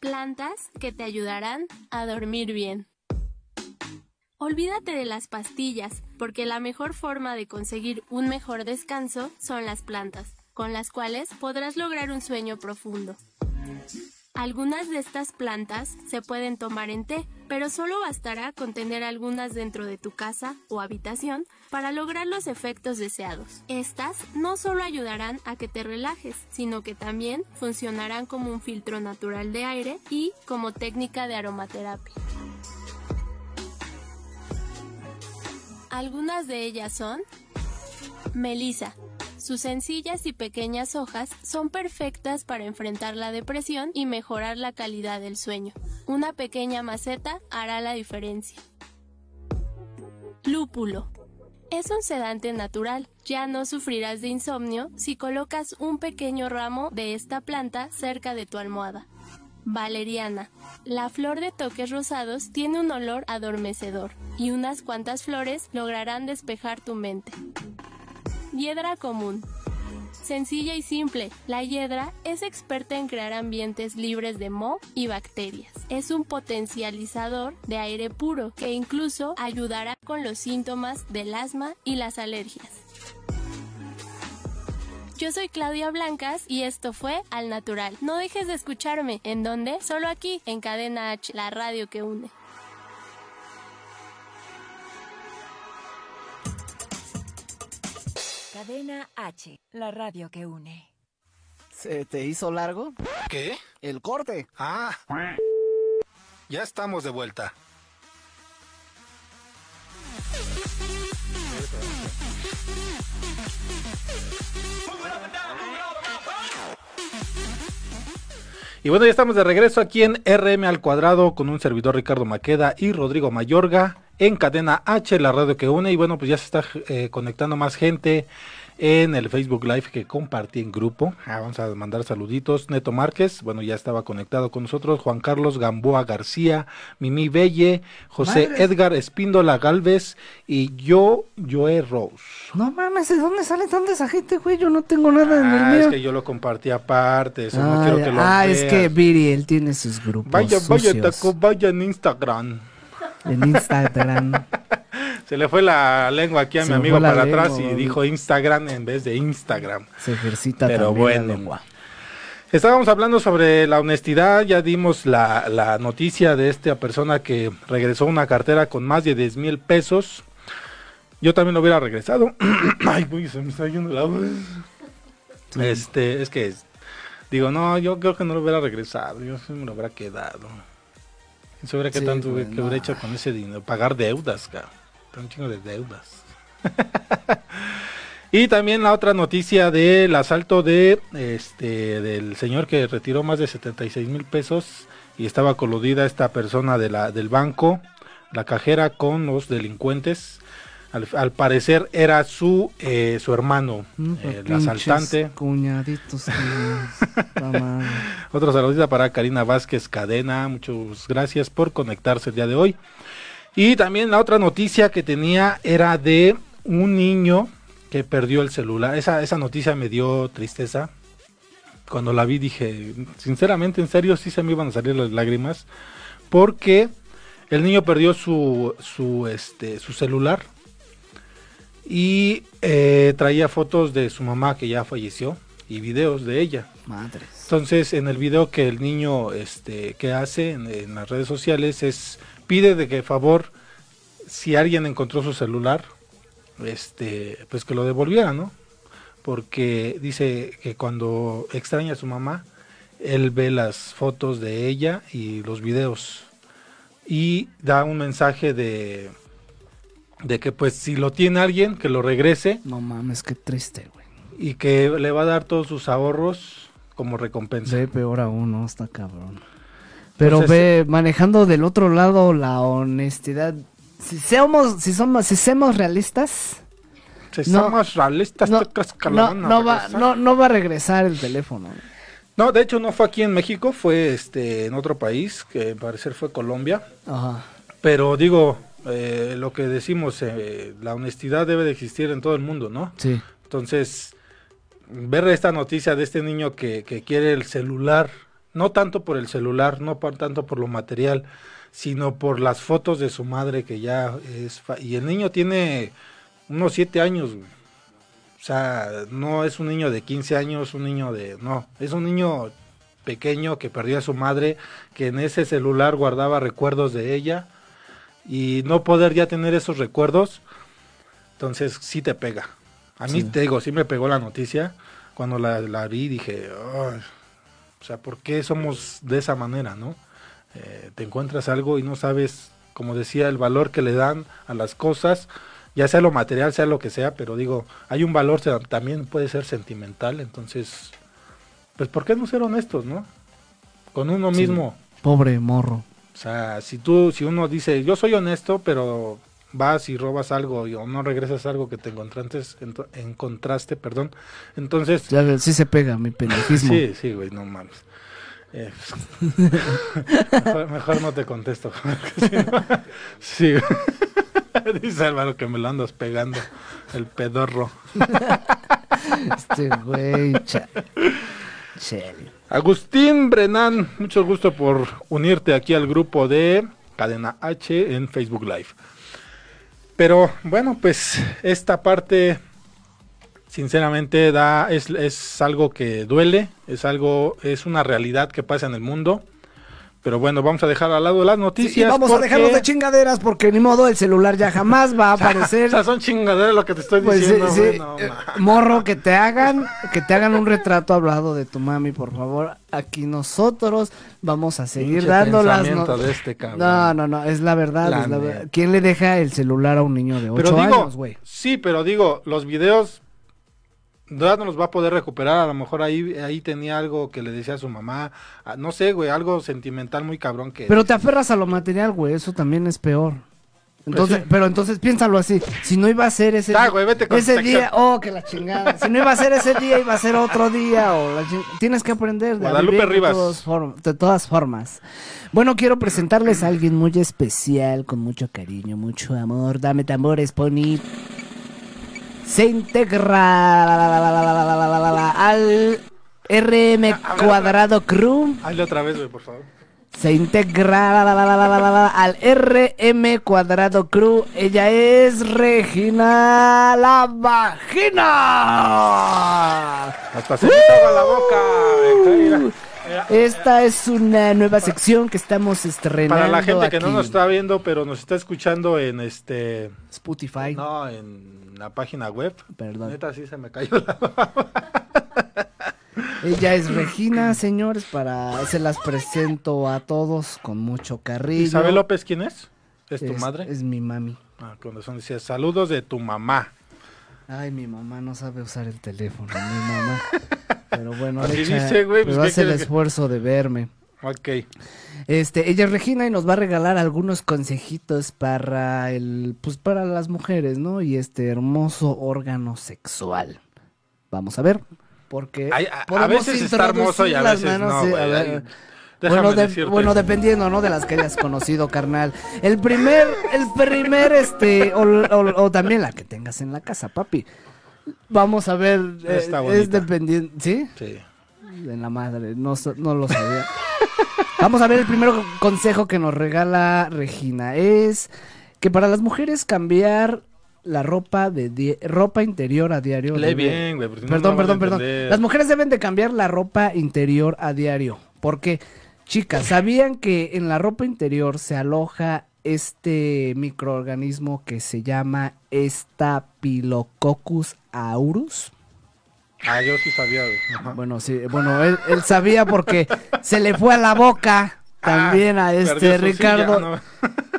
Plantas que te ayudarán a dormir bien. Olvídate de las pastillas, porque la mejor forma de conseguir un mejor descanso son las plantas, con las cuales podrás lograr un sueño profundo. Algunas de estas plantas se pueden tomar en té, pero solo bastará con tener algunas dentro de tu casa o habitación para lograr los efectos deseados. Estas no solo ayudarán a que te relajes, sino que también funcionarán como un filtro natural de aire y como técnica de aromaterapia. Algunas de ellas son Melisa. Sus sencillas y pequeñas hojas son perfectas para enfrentar la depresión y mejorar la calidad del sueño. Una pequeña maceta hará la diferencia. Lúpulo. Es un sedante natural. Ya no sufrirás de insomnio si colocas un pequeño ramo de esta planta cerca de tu almohada. Valeriana. La flor de toques rosados tiene un olor adormecedor y unas cuantas flores lograrán despejar tu mente. Hiedra común. Sencilla y simple, la hiedra es experta en crear ambientes libres de moho y bacterias. Es un potencializador de aire puro que incluso ayudará con los síntomas del asma y las alergias. Yo soy Claudia Blancas y esto fue Al Natural. No dejes de escucharme. ¿En dónde? Solo aquí, en Cadena H, la radio que une. Cadena H, la radio que une. ¿Se te hizo largo? ¿Qué? El corte. Ah. Ya estamos de vuelta. Y bueno, ya estamos de regreso aquí en RM al cuadrado con un servidor Ricardo Maqueda y Rodrigo Mayorga en cadena H, la radio que une. Y bueno, pues ya se está eh, conectando más gente en el Facebook Live que compartí en grupo. Ah, vamos a mandar saluditos. Neto Márquez, bueno, ya estaba conectado con nosotros. Juan Carlos Gamboa García, Mimi Belle, José Madre. Edgar Espíndola Galvez y yo, Joe Rose. No mames, ¿de dónde sale tanta esa gente, güey? Yo no tengo nada en el Ah, mío. es que yo lo compartí aparte, eso no ah, quiero ya. que lo Ah, es que Viri, él tiene sus grupos Vaya, vaya, taco, vaya en Instagram. en Instagram. Se le fue la lengua aquí a Se mi amigo para lengua, atrás y dijo Instagram en vez de Instagram. Se ejercita Pero también bueno. la lengua. Estábamos hablando sobre la honestidad, ya dimos la, la noticia de esta persona que regresó una cartera con más de 10 mil pesos. Yo también lo hubiera regresado. Ay, uy, se me está yendo la voz. Este, es que, digo, no, yo creo que no lo hubiera regresado, yo sí me lo hubiera quedado. ¿Quién sabe qué Sí, tanto güey, que hubiera hecho con ese dinero? Pagar deudas, cabrón. Un chingo de deudas. Y también la otra noticia del asalto de este del señor que retiró más de 76 mil pesos y estaba coludida esta persona de la, del banco, la cajera con los delincuentes. Al, parecer era su eh, su hermano, eh, el asaltante. Cuñaditos. Otro saludito para Karina Vázquez Cadena. Muchas gracias por conectarse el día de hoy. Y también la otra noticia que tenía era de un niño que perdió el celular. Esa, esa noticia me dio tristeza. Cuando la vi dije, sinceramente, en serio, sí se me iban a salir las lágrimas. Porque el niño perdió su, su, este, su celular y eh, traía fotos de su mamá que ya falleció y videos de ella. Madres. Entonces, en el video que el niño este, que hace en, las redes sociales es pide de que favor si alguien encontró su celular, este, pues que lo devolviera, ¿no? Porque dice que cuando extraña a su mamá, él ve las fotos de ella y los videos y da un mensaje de de que pues si lo tiene alguien, que lo regrese. No mames, qué triste, güey. Y que le va a dar todos sus ahorros como recompensa. Ve peor aún, ¿no? Está cabrón. Pero pues ve, manejando del otro lado la honestidad. Si somos, si somos, si somos realistas. Si somos realistas, no, no, no va, no, no va a regresar el teléfono. No, de hecho no fue aquí en México, fue este en otro país, que al parecer fue Colombia. Ajá. Pero digo, eh, lo que decimos, eh, la honestidad debe de existir en todo el mundo, ¿no? Sí. Entonces, ver esta noticia de este niño que, que quiere el celular, no tanto por el celular, no tanto por lo material, sino por las fotos de su madre que ya es... Y el niño tiene unos siete años, O sea, no es un niño de 15 años, un niño de... No, es un niño pequeño que perdió a su madre, que en ese celular guardaba recuerdos de ella y no poder ya tener esos recuerdos, entonces sí te pega. A mí te digo, sí me pegó la noticia. Cuando la, la vi dije, o sea, ¿por qué somos de esa manera, no? Eh, te encuentras algo y no sabes, como decía, el valor que le dan a las cosas, ya sea lo material, sea lo que sea, pero digo, hay un valor también puede ser sentimental, entonces, pues ¿por qué no ser honestos, no? Con uno mismo. Pobre morro. O sea, si tú, si uno dice, yo soy honesto, pero vas y robas algo o no regresas algo que te encontraste, encontraste, perdón, entonces... Ya, sí se pega mi pendejismo. sí, sí, güey, no mames. Eh, mejor, no te contesto. sí. Dice Álvaro que me lo andas pegando, el pedorro. este güey, Agustín Brenán, mucho gusto por unirte aquí al grupo de Cadena H en Facebook Live. Pero bueno, pues esta parte sinceramente da es, es algo que duele, es algo es una realidad que pasa en el mundo. Pero bueno, vamos a dejar al lado las noticias. vamos a dejarlos de chingaderas porque ni modo el celular ya jamás va a aparecer. o sea, son chingaderas lo que te estoy pues diciendo. Eh, morro, que te hagan, que te hagan un retrato hablado de tu mami, por favor. Aquí nosotros vamos a seguir dando las de este No, no, no, es la verdad, ¿Quién le deja el celular a un niño de 8 años, güey? Sí, pero digo, los videos no los va a poder recuperar, a lo mejor ahí, ahí tenía algo que le decía a su mamá, no sé, güey, algo sentimental muy cabrón que... Pero te aferras a lo material, güey, eso también es peor. Pues entonces, pero entonces piénsalo así, si no iba a ser ese, güey, vete ese día, oh, que la chingada, si no iba a ser ese día, iba a ser otro día, o tienes que aprender de, Guadalupe Rivas. De, todas formas. Bueno, quiero presentarles a alguien muy especial, con mucho cariño, mucho amor, dame tambores, Pony se integra al RM cuadrado crew. Hazle otra vez, por favor. Se integra al RM cuadrado crew. Ella es Regina la vagina. Hasta se me la boca. Esta es una nueva sección que estamos estrenando. Para la gente que no nos está viendo, pero nos está escuchando en este Spotify. No, en la página web. Perdón. Neta, sí se me cayó la Ella es Regina, señores, para se las presento a todos con mucho cariño. ¿Isabel López quién es? ¿Es tu madre? Es mi mami. Ah, cuando son decía, saludos de tu mamá. Ay, mi mamá no sabe usar el teléfono, mi mamá. Pero bueno, Así echa- dice, güey, pues, pero ¿qué hace el que- esfuerzo de verme. Ok. Este, ella es Regina y nos va a regalar algunos consejitos para el, pues para las mujeres, ¿no? Y este hermoso órgano sexual. Vamos a ver, porque Ay, a- veces está hermoso y a veces manos, no, sí, a ver. Bueno, de- bueno, dependiendo, ¿no? De las que hayas conocido, carnal. El primer, el primer, este, o, o- o también la que tengas en la casa, papi. Vamos a ver, eh, Está es bonita. dependiente, ¿sí? Sí. De la madre, no, no lo sabía. Vamos a ver el primer consejo que nos regala Regina. Es que para las mujeres cambiar la ropa de ropa interior a diario. Lee debe- bien, güey. Perdón, no perdón, perdón. Las mujeres deben de cambiar la ropa interior a diario. Porque, chicas, ¿sabían que en la ropa interior se aloja este microorganismo que se llama Staphylococcus aureus? Ah, yo sí sabía, güey. Bueno, sí, bueno, él, él sabía porque se le fue a la boca también a Ah, este Ricardo. silla, ¿no?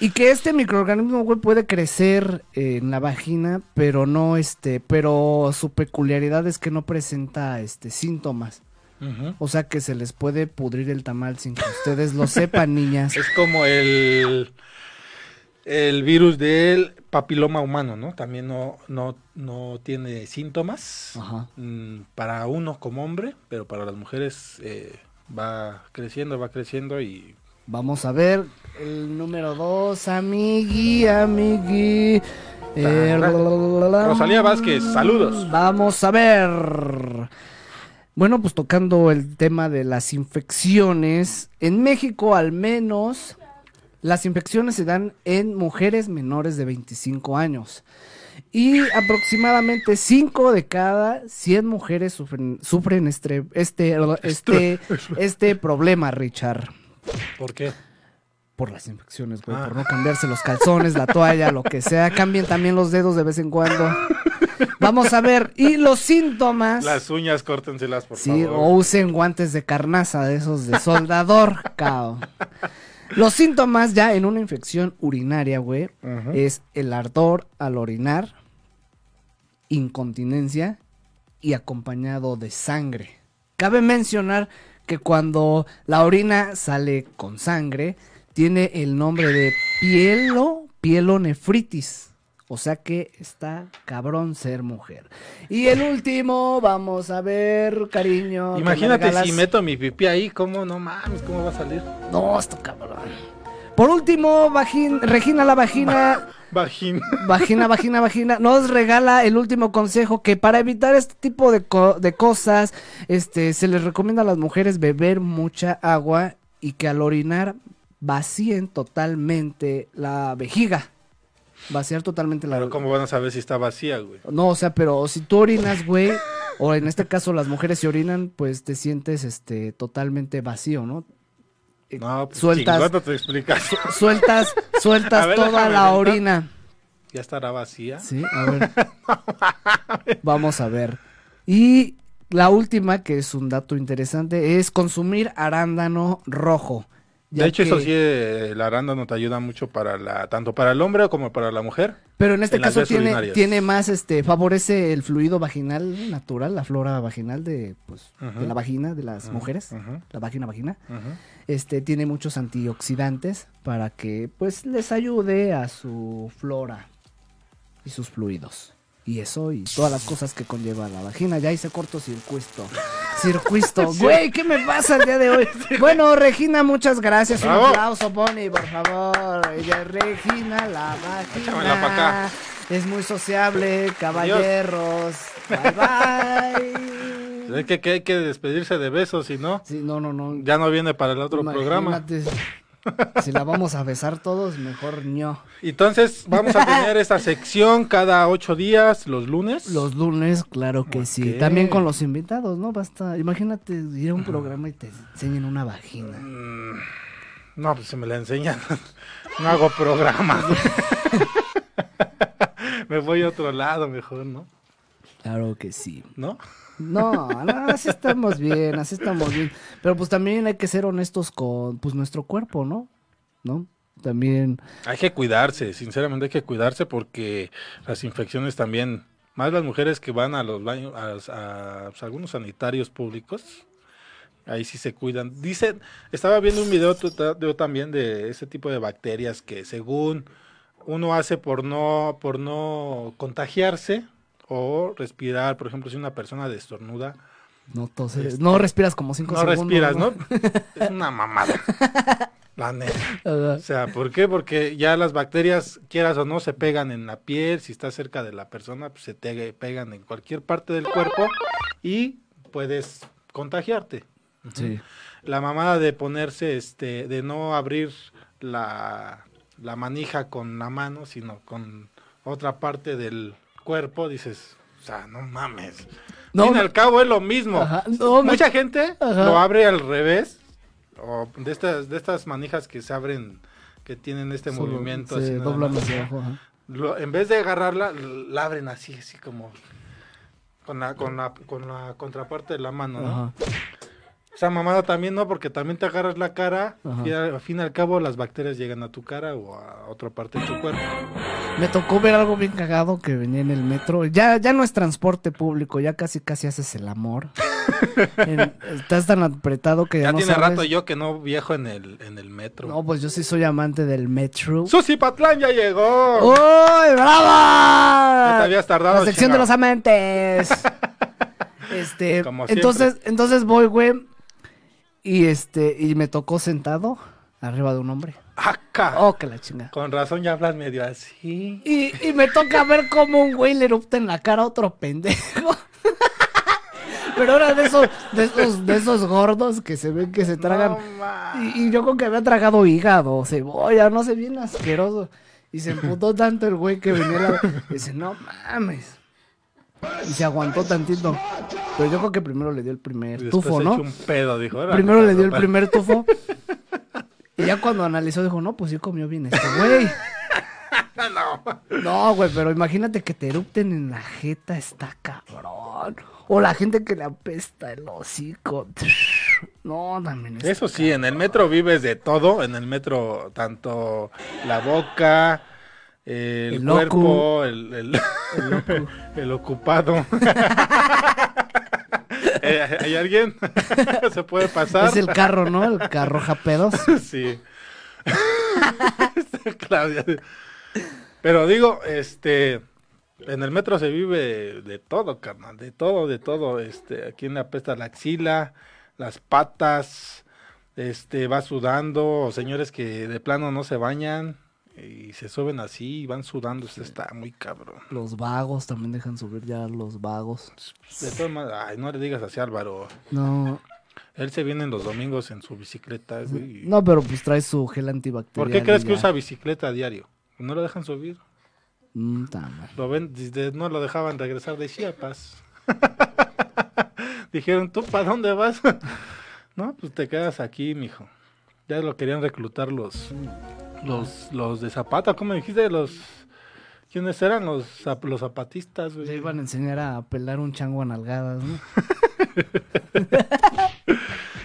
Y que este microorganismo, güey, puede crecer en la vagina, pero no, este, pero su peculiaridad es que no presenta, este, síntomas. O sea que se les puede pudrir el tamal sin que ustedes lo sepan, niñas. Es como el el virus del papiloma humano, ¿no? También no no no tiene síntomas Ajá. mm, para uno como hombre, pero para las mujeres eh, va creciendo, va creciendo y Vamos a ver el número dos, amigui, amigui. Eh, Rosalía Vázquez, saludos. Vamos a ver. Bueno, pues tocando el tema de las infecciones, en México al menos las infecciones se dan en mujeres menores de 25 años. Y aproximadamente 5 de cada 100 mujeres sufren, sufren este, este, este, este problema, Richard. ¿por qué? Por las infecciones, güey, Ah. por no cambiarse los calzones, la toalla, lo que sea. Cambien también los dedos de vez en cuando. Vamos a ver. Y los síntomas. Las uñas córtenselas, por sí, favor. o usen guantes de carnaza, de esos de soldador, cao. Los síntomas ya en una infección urinaria, güey, es el ardor al orinar, incontinencia y acompañado de sangre. Cabe mencionar que cuando la orina sale con sangre, tiene el nombre de pielo, pielonefritis. O sea que está cabrón ser mujer. Y el último, vamos a ver, cariño. me Imagínate si meto mi pipí ahí, ¿cómo? No mames, ¿cómo va a salir? No, esto cabrón. Por último, vagin- Regina la vagina. Vagina. Vagina, vagina, vagina, nos regala el último consejo que para evitar este tipo de, co- de cosas, este, se les recomienda a las mujeres beber mucha agua y que al orinar vacíen totalmente la vejiga. Vaciar totalmente la Pero ¿cómo van a saber si está vacía, güey? No, o sea, pero si tú orinas, güey, o en este caso las mujeres se orinan, pues te sientes, este, totalmente vacío, ¿no? Eh, No, pues sueltas, te explicas. sueltas, sueltas ver, toda la orina. Ya estará vacía. Sí, a ver. Vamos a ver. Y la última, que es un dato interesante, es consumir arándano rojo. De hecho, eso sí, eh, el arándano te ayuda mucho para la, tanto para el hombre como para la mujer. Pero en este en caso tiene, urinarias. tiene más, este, favorece el fluido vaginal natural, la flora vaginal de, pues, de la vagina de las mujeres, la vagina vagina. Este, tiene muchos antioxidantes para que, pues, les ayude a su flora y sus fluidos. Y eso y todas las cosas que conlleva la vagina. Ya hice cortocircuito. Circuito. Güey, ¿qué me pasa el día de hoy? Bueno, Regina, muchas gracias. Un aplauso, Bonnie, por favor. Ella es Regina, la Échamela pa' acá. vagina. Es muy sociable, caballeros. Bye bye. Es que, que hay que despedirse de besos, si no, Sí, no, no, no. ya no viene para el otro programa. Si la vamos a besar todos, mejor no. Entonces, vamos a tener esta sección cada ocho días, los lunes. Los lunes, claro que sí. También con los invitados, ¿no? Basta. Imagínate ir a un programa y te enseñen una vagina. Mm, No, pues se me la enseñan. No hago programa. me voy a otro lado mejor, ¿no? Claro que sí. ¿No? No, no, así estamos bien, así estamos bien. Pero pues también hay que ser honestos con pues nuestro cuerpo, ¿no? ¿No? también. Hay que cuidarse, sinceramente hay que cuidarse porque las infecciones también, más las mujeres que van a los baños, a, pues, algunos sanitarios públicos, ahí sí se cuidan. Dicen, estaba viendo un video también de ese tipo de bacterias que según uno hace por no, por no contagiarse o respirar, por ejemplo, si una persona destornuda, no toses, este, no respiras como cinco no segundos. Respiras, ¿no? es una mamada. La neta. O sea, ¿por qué? Porque ya las bacterias, quieras o no, se pegan en la piel, si está cerca de la persona, pues se te pegan en cualquier parte del cuerpo y puedes contagiarte. Sí. La mamada de ponerse, este, de no abrir la, la manija con la mano, sino con otra parte del cuerpo, dices, o sea, no mames. No, al cabo es lo mismo. Mucha gente lo abre al revés, o de estas, de estas manijas que se abren, que tienen este movimiento. Se doblan En vez de agarrarla, la abren así, así como con la, con la, con la contraparte de la mano, ¿no? Esa mamada también no, porque también te agarras la cara y al fin y al cabo las bacterias llegan a tu cara o a otra parte de tu cuerpo. Me tocó ver algo bien cagado que venía en el metro. Ya, ya no es transporte público, ya casi casi haces el amor. estás tan apretado que ya, ya tiene rato yo que no viajo en el, en el metro. No, pues yo sí soy amante del metro. ¡Susi Patlán ya llegó! ¡Uy, bravo! te habías tardado, La sección de los amantes. este, entonces, entonces voy, güey, y este, y me tocó sentado arriba de un hombre. Acá. Oh, que la chinga. Con razón ya hablas medio así. Y, y me toca ver cómo un güey le erupta en la cara a otro pendejo. Pero era de esos, de esos, de esos gordos que se ven que se tragan. y, yo con que había tragado hígado, cebolla, no sé, bien asqueroso. Y se emputó tanto el güey que venía la... Y dice, no mames. Y se aguantó tantito. Pero yo creo que primero le dio el primer tufo, ¿no? Un pedo, dijo, primero le dio el primer tufo. Y ya cuando analizó dijo, no, pues sí comió bien este güey. no. No, güey, pero imagínate que te erupten en la jeta, está cabrón. O la gente que le apesta el hocico. No, también Eso sí, en el metro vives de todo. En el metro, tanto la boca, el, cuerpo, el, el, ocupado. Eh, ¿Hay alguien? ¿Se puede pasar? Es el carro, ¿no? El carro japedos. sí. Claudia. Pero digo, este, en el metro se vive de todo, carnal, de todo, de todo. Este, aquí le apesta la axila, las patas, este, va sudando, señores que de plano no se bañan, y se suben así y van sudando, está muy cabrón. Los vagos también dejan subir ya los vagos. De todas maneras, ay, no le digas así Álvaro. No. Él se viene en los domingos en su bicicleta. No, pero pues trae su gel antibacterial. ¿Por qué crees que usa bicicleta a diario? ¿No lo dejan subir? Mm, lo ven, no lo dejaban regresar de Chiapas. Dijeron, ¿tú para dónde vas? no, pues te quedas aquí, mijo. Ya lo querían reclutar los los, los de Zapata, ¿cómo dijiste? Los... ¿Quiénes eran los, los zapatistas? Le iban a enseñar a pelar un chango a nalgadas, ¿no?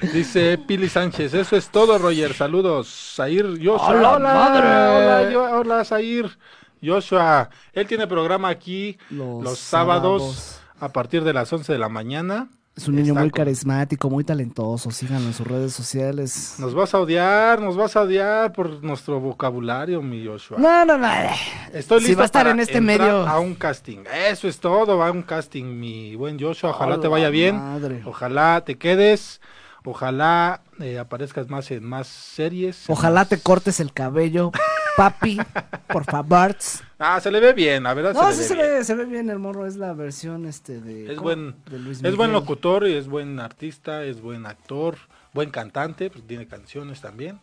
Dice Pili Sánchez, eso es todo, Roger. Saludos. Zair Joshua. ¡Hola, madre! Hola, hola, Zair. Joshua. Él tiene programa aquí los, sábados, a partir de las 11 de la mañana. Es un niño muy carismático, muy talentoso. Síganlo en sus redes sociales. Nos vas a odiar, nos vas a odiar por nuestro vocabulario, mi Joshua. No, no, no. Estoy listo si va a estar en este medio. A un casting. Eso es todo, va a un casting, mi buen Joshua. Ojalá te vaya bien. Ojalá te quedes. Ojalá eh, aparezcas más en más series. Ojalá te cortes el cabello papi, por favor. Ah, se le ve bien, la verdad. No, sí se, ve, se ve bien el morro, es la versión este de, es buen, Es buen locutor, y es buen artista, es buen actor, buen cantante, pues tiene canciones también.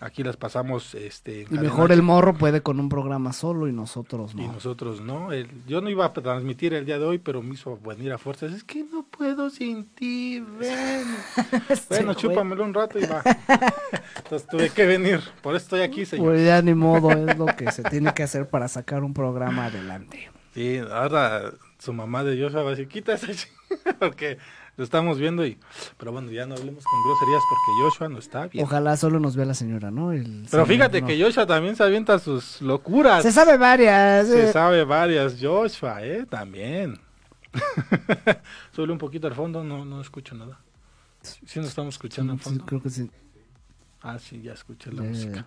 Aquí las pasamos. este Y mejor el morro puede con un programa solo y nosotros no. Y nosotros no. yo no iba a transmitir el día de hoy, pero me hizo venir a fuerzas. Es que no puedo sin ti, ven. bueno, chúpamelo un rato y va. Entonces tuve que venir. Por eso estoy aquí, señor. Pues ya ni modo, es lo que se tiene que hacer para sacar un programa adelante. Sí, ahora su mamá de Joshua va a decir, quita esa porque lo estamos viendo y... Pero bueno, ya no hablemos con groserías porque Joshua no está bien. Ojalá solo nos vea la señora, ¿no? Pero fíjate que Joshua también se avienta sus locuras. Se sabe varias. Se eh. sabe varias, Joshua, ¿eh? También. Sube un poquito al fondo, no, no escucho nada. Sí, no estamos escuchando al fondo. creo que sí. Ah, sí, ya escuché la música.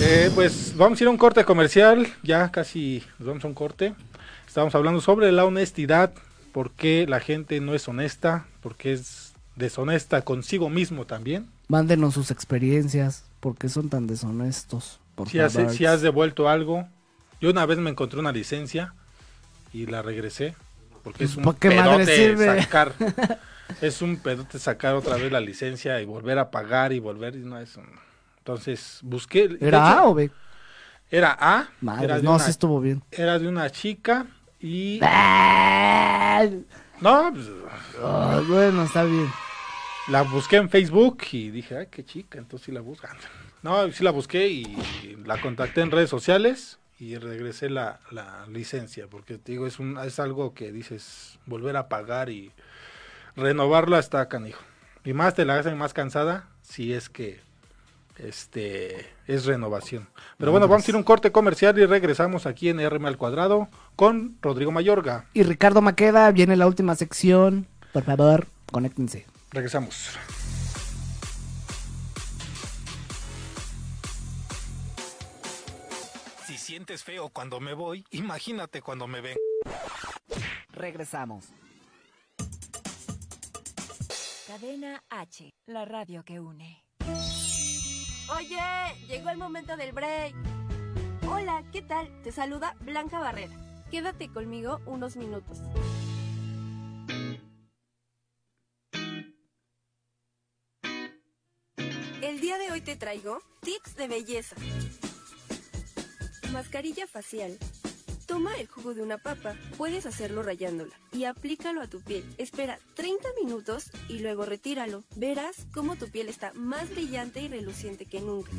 Eh, pues vamos a ir a un corte comercial, ya casi nos vamos a un corte. Estamos hablando sobre la honestidad, por qué la gente no es honesta, porque es deshonesta consigo mismo también. Mándenos sus experiencias, por qué son tan deshonestos. Por si, has, si has devuelto algo. Yo una vez me encontré una licencia y la regresé, porque es un pedote sacar. es un pedote sacar otra vez la licencia y volver a pagar y volver. Y no es Entonces busqué. ¿Era A o B? Era A. no, sí estuvo bien. Era de una chica y... No, pues... bueno, está bien. La busqué en Facebook y dije, ay, qué chica, entonces sí la buscan. No, sí la busqué y la contacté en redes sociales y regresé la, la licencia, porque te digo, es, un, es algo que dices, volver a pagar y renovarla está canijo. Y más te la hacen más cansada si es que este es renovación. Pero bueno, vamos a ir a un corte comercial y regresamos aquí en RM al cuadrado con Rodrigo Mayorga. Y Ricardo Maqueda, viene la última sección. Por favor, conéctense. Regresamos. Si sientes feo cuando me voy, imagínate cuando me ven. Regresamos. Cadena H, la radio que une. Oye, llegó el momento del break. Hola, ¿qué tal? Te saluda Blanca Barrera. Quédate conmigo unos minutos. El día de hoy te traigo tips de belleza. Mascarilla facial Toma el jugo de una papa, puedes hacerlo rayándola y aplícalo a tu piel. Espera 30 minutos y luego retíralo. Verás cómo tu piel está más brillante y reluciente que nunca.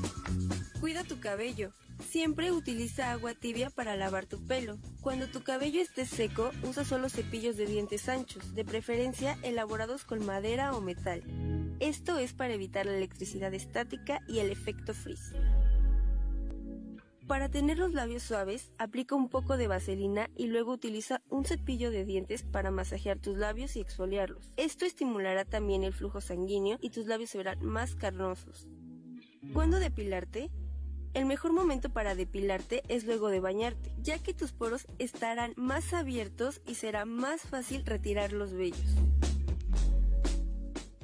Cuida tu cabello. Siempre utiliza agua tibia para lavar tu pelo. Cuando tu cabello esté seco, usa solo cepillos de dientes anchos, de preferencia elaborados con madera o metal. Esto es para evitar la electricidad estática y el efecto frizz. Para tener los labios suaves, aplica un poco de vaselina y luego utiliza un cepillo de dientes para masajear tus labios y exfoliarlos. Esto estimulará también el flujo sanguíneo y tus labios se verán más carnosos. ¿Cuándo depilarte? El mejor momento para depilarte es luego de bañarte, ya que tus poros estarán más abiertos y será más fácil retirar los vellos.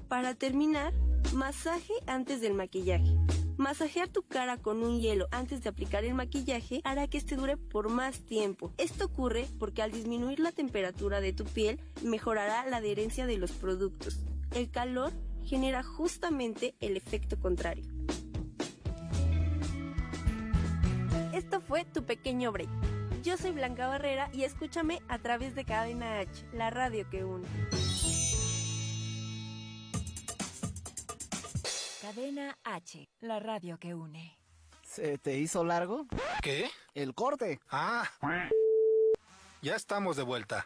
Para terminar, masaje antes del maquillaje. Masajear tu cara con un hielo antes de aplicar el maquillaje hará que este dure por más tiempo. Esto ocurre porque al disminuir la temperatura de tu piel mejorará la adherencia de los productos. El calor genera justamente el efecto contrario. Esto fue tu pequeño break. Yo soy Blanca Barrera y escúchame a través de Cadena H, la radio que une. Cadena H, la radio que une. ¿Se te hizo largo? ¿Qué? El corte. Ah. Ya estamos de vuelta.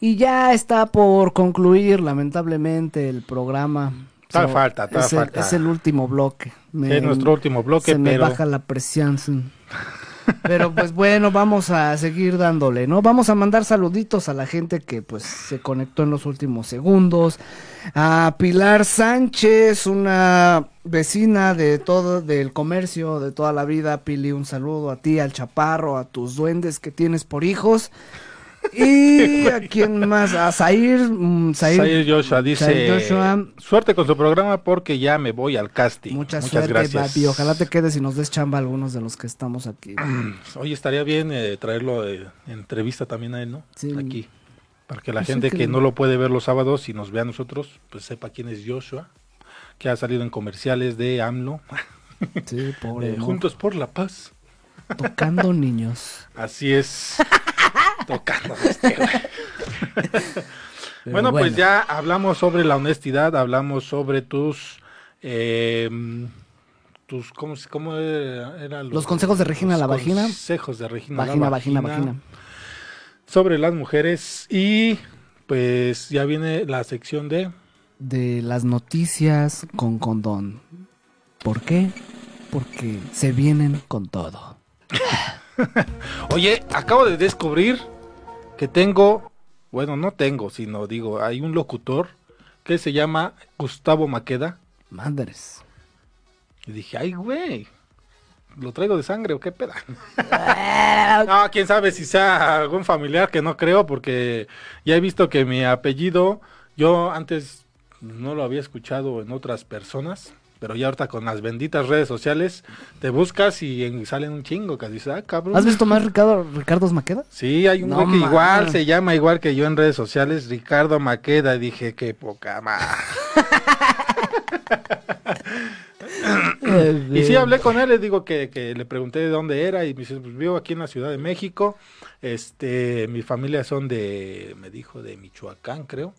Y ya está por concluir, lamentablemente, el programa. Tal falta, tal falta. es el último bloque. Es nuestro último bloque, se me baja la presión. Pero pues bueno, vamos a seguir dándole, ¿no? Vamos a mandar saluditos a la gente que pues se conectó en los últimos segundos. A Pilar Sánchez, una vecina de todo, del comercio de toda la vida. Pili, un saludo a ti, al chaparro, a tus duendes que tienes por hijos. Y a quién más, a Zair, mm, Zair, Joshua dice, suerte con su programa porque ya me voy al casting. Muchas, Muchas gracias. Ojalá te quedes y nos des chamba a algunos de los que estamos aquí. Hoy estaría bien eh, traerlo de entrevista también a él, ¿no? Sí. Aquí. Para que la gente que... no lo puede ver los sábados y nos vea a nosotros, pues sepa quién es Joshua, que ha salido en comerciales de AMLO. Sí, pobre. Juntos por la paz. Tocando niños. Así es. Tocando este, bueno, pues ya hablamos sobre la honestidad, hablamos sobre tus Eh, tus, ¿cómo, cómo era, los, consejos de Regina la vagina. Consejos de Regina vagina, la vagina. Vagina, vagina. Sobre las mujeres. Y pues ya viene la sección de... De las noticias con condón. ¿Por qué? Porque se vienen con todo. Oye, acabo de descubrir que tengo, bueno, no tengo, sino digo, hay un locutor que se llama Gustavo Maqueda. Madres. Y dije, ay, güey, ¿lo traigo de sangre o qué peda? no, quién sabe si sea algún familiar que no creo, porque ya he visto que mi apellido, yo antes no lo había escuchado en otras personas, pero ya ahorita con las benditas redes sociales te buscas y, salen un chingo que dices, ah, cabrón. ¿Has visto más Ricardo, Ricardo Maqueda? Sí, hay un güey que igual se llama igual que yo en redes sociales, Ricardo Maqueda, y dije, qué poca más. y sí hablé con él, le digo que, que, le pregunté de dónde era y me dice, pues vivo aquí en la Ciudad de México, este, mi familia son de, me dijo, de Michoacán, creo.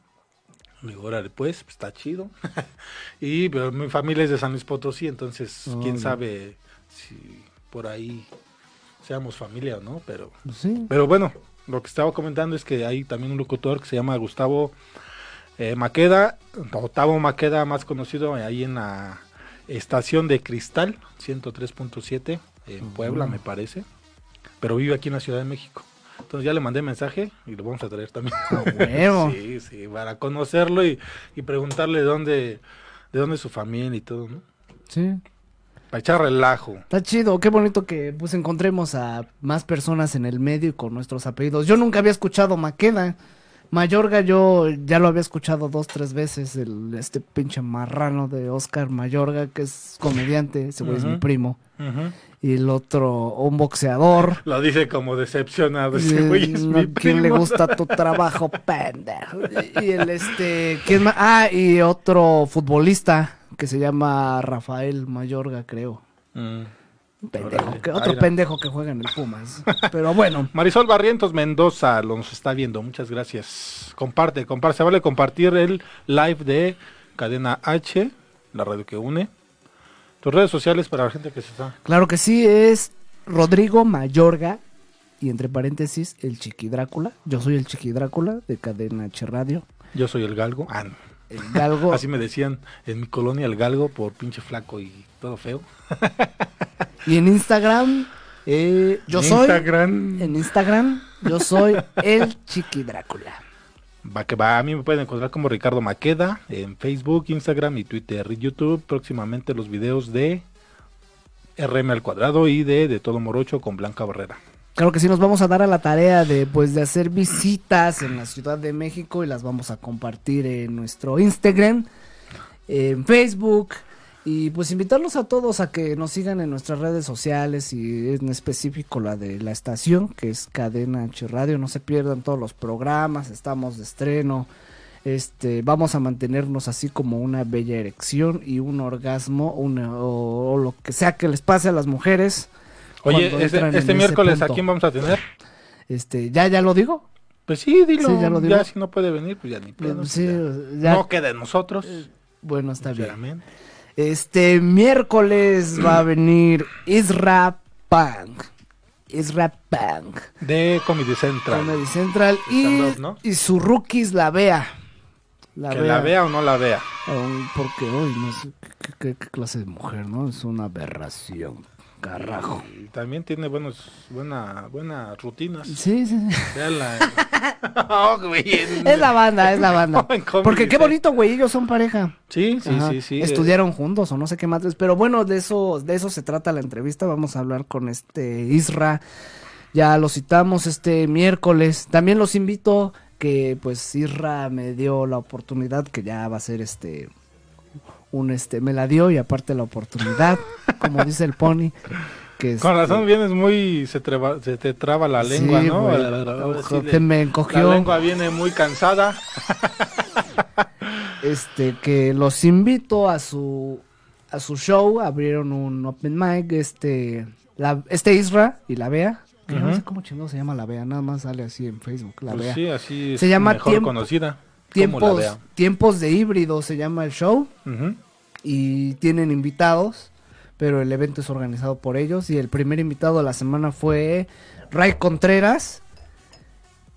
Digo, órale, pues, pues, está chido. y pero mi familia es de San Luis Potosí, entonces, quién sabe si por ahí seamos familia o no, pero, pues pero bueno, lo que estaba comentando es que hay también un locutor que se llama Gustavo eh, Maqueda, Octavo Maqueda, más conocido ahí en la estación de Cristal, 103.7, en Puebla, me parece, pero vive aquí en la Ciudad de México. Entonces ya le mandé mensaje y lo vamos a traer también. sí, sí, para conocerlo y, preguntarle de dónde, de dónde es su familia y todo, ¿no? Sí. Para echar relajo. Está chido, qué bonito que pues encontremos a más personas en el medio y con nuestros apellidos. Yo nunca había escuchado Maqueda. Mayorga yo ya lo había escuchado dos, tres veces, el, este pinche marrano de Oscar Mayorga, que es comediante, ese güey es mi primo. Y el otro, un boxeador. Lo dice como decepcionado, ese güey es mi ¿Quién le gusta tu trabajo, pendejo? Y, el este, ¿quién más? Ah, y otro futbolista que se llama Rafael Mayorga, creo. Mm. Pendejo, otro pendejo que juega en el Pumas. Pero bueno. Marisol Barrientos Mendoza nos está viendo. Muchas gracias. Comparte, comparte. Se vale compartir el live de Cadena H, la radio que une. Tus redes sociales para la gente que se está. Claro que sí, es Rodrigo Mayorga y entre paréntesis el Chiqui Drácula. Yo soy el Chiqui Drácula de Cadena H Radio. Yo soy el Galgo. Ah, El Galgo. Así me decían en mi colonia el Galgo por pinche flaco y todo feo. Y en Instagram, eh, yo soy. Instagram. En Instagram, yo soy el Chiqui Drácula. Va que va, a mí me pueden encontrar como Ricardo Maqueda en Facebook, Instagram y Twitter y YouTube. Próximamente los videos de RM al cuadrado y de De Todo Morocho con Blanca Barrera. Claro que sí, nos vamos a dar a la tarea de pues de hacer visitas en la Ciudad de México y las vamos a compartir en nuestro Instagram, en Facebook, y pues invitarlos a todos a que nos sigan en nuestras redes sociales y en específico la de la estación, que es Cadena H Radio. No se pierdan todos los programas, estamos de estreno. Este, vamos a mantenernos así como una bella erección y un orgasmo o, lo que sea que les pase a las mujeres. Oye, este, este miércoles, ¿a quién vamos a tener? Este, ¿ya, ya lo digo? Pues sí, dilo. ya, lo digo. ya si no puede venir, pues ya ni pedo. Sí, No queda en nosotros. bueno, está bien. Este miércoles va a venir Isra Punk. Isra Punk. De Comedy Central. Comedy Central. Y, y su rookies la vea. La que la vea o no la vea. Porque hoy no sé qué, clase de mujer, ¿no? Es una aberración. Carajo. Y también tiene buenos, buena, buenas rutinas. Sí, sí. oh, es la banda, es la banda. Porque qué bonito, güey, ellos son pareja. Sí, sí, sí, sí. Estudiaron juntos o no sé qué más. Pero bueno, de eso, de eso se trata la entrevista. Vamos a hablar con este Isra. Ya lo citamos este miércoles. También los invito que pues Isra me dio la oportunidad que ya va a ser este un este me la dio y aparte la oportunidad, como dice el pony. Que Con razón este vienes muy se, se te traba la lengua, ¿no? me encogió. La lengua viene muy cansada. este que los invito a su a su show, abrieron un open mic este la, este Isra y la Bea no sé cómo chingado se llama la Bea, nada más sale así en Facebook, la pues Bea. así se llama mejor conocida. Tiempos, tiempos de híbrido se llama el show. y tienen invitados, pero el evento es organizado por ellos y el primer invitado de la semana fue Ray Contreras.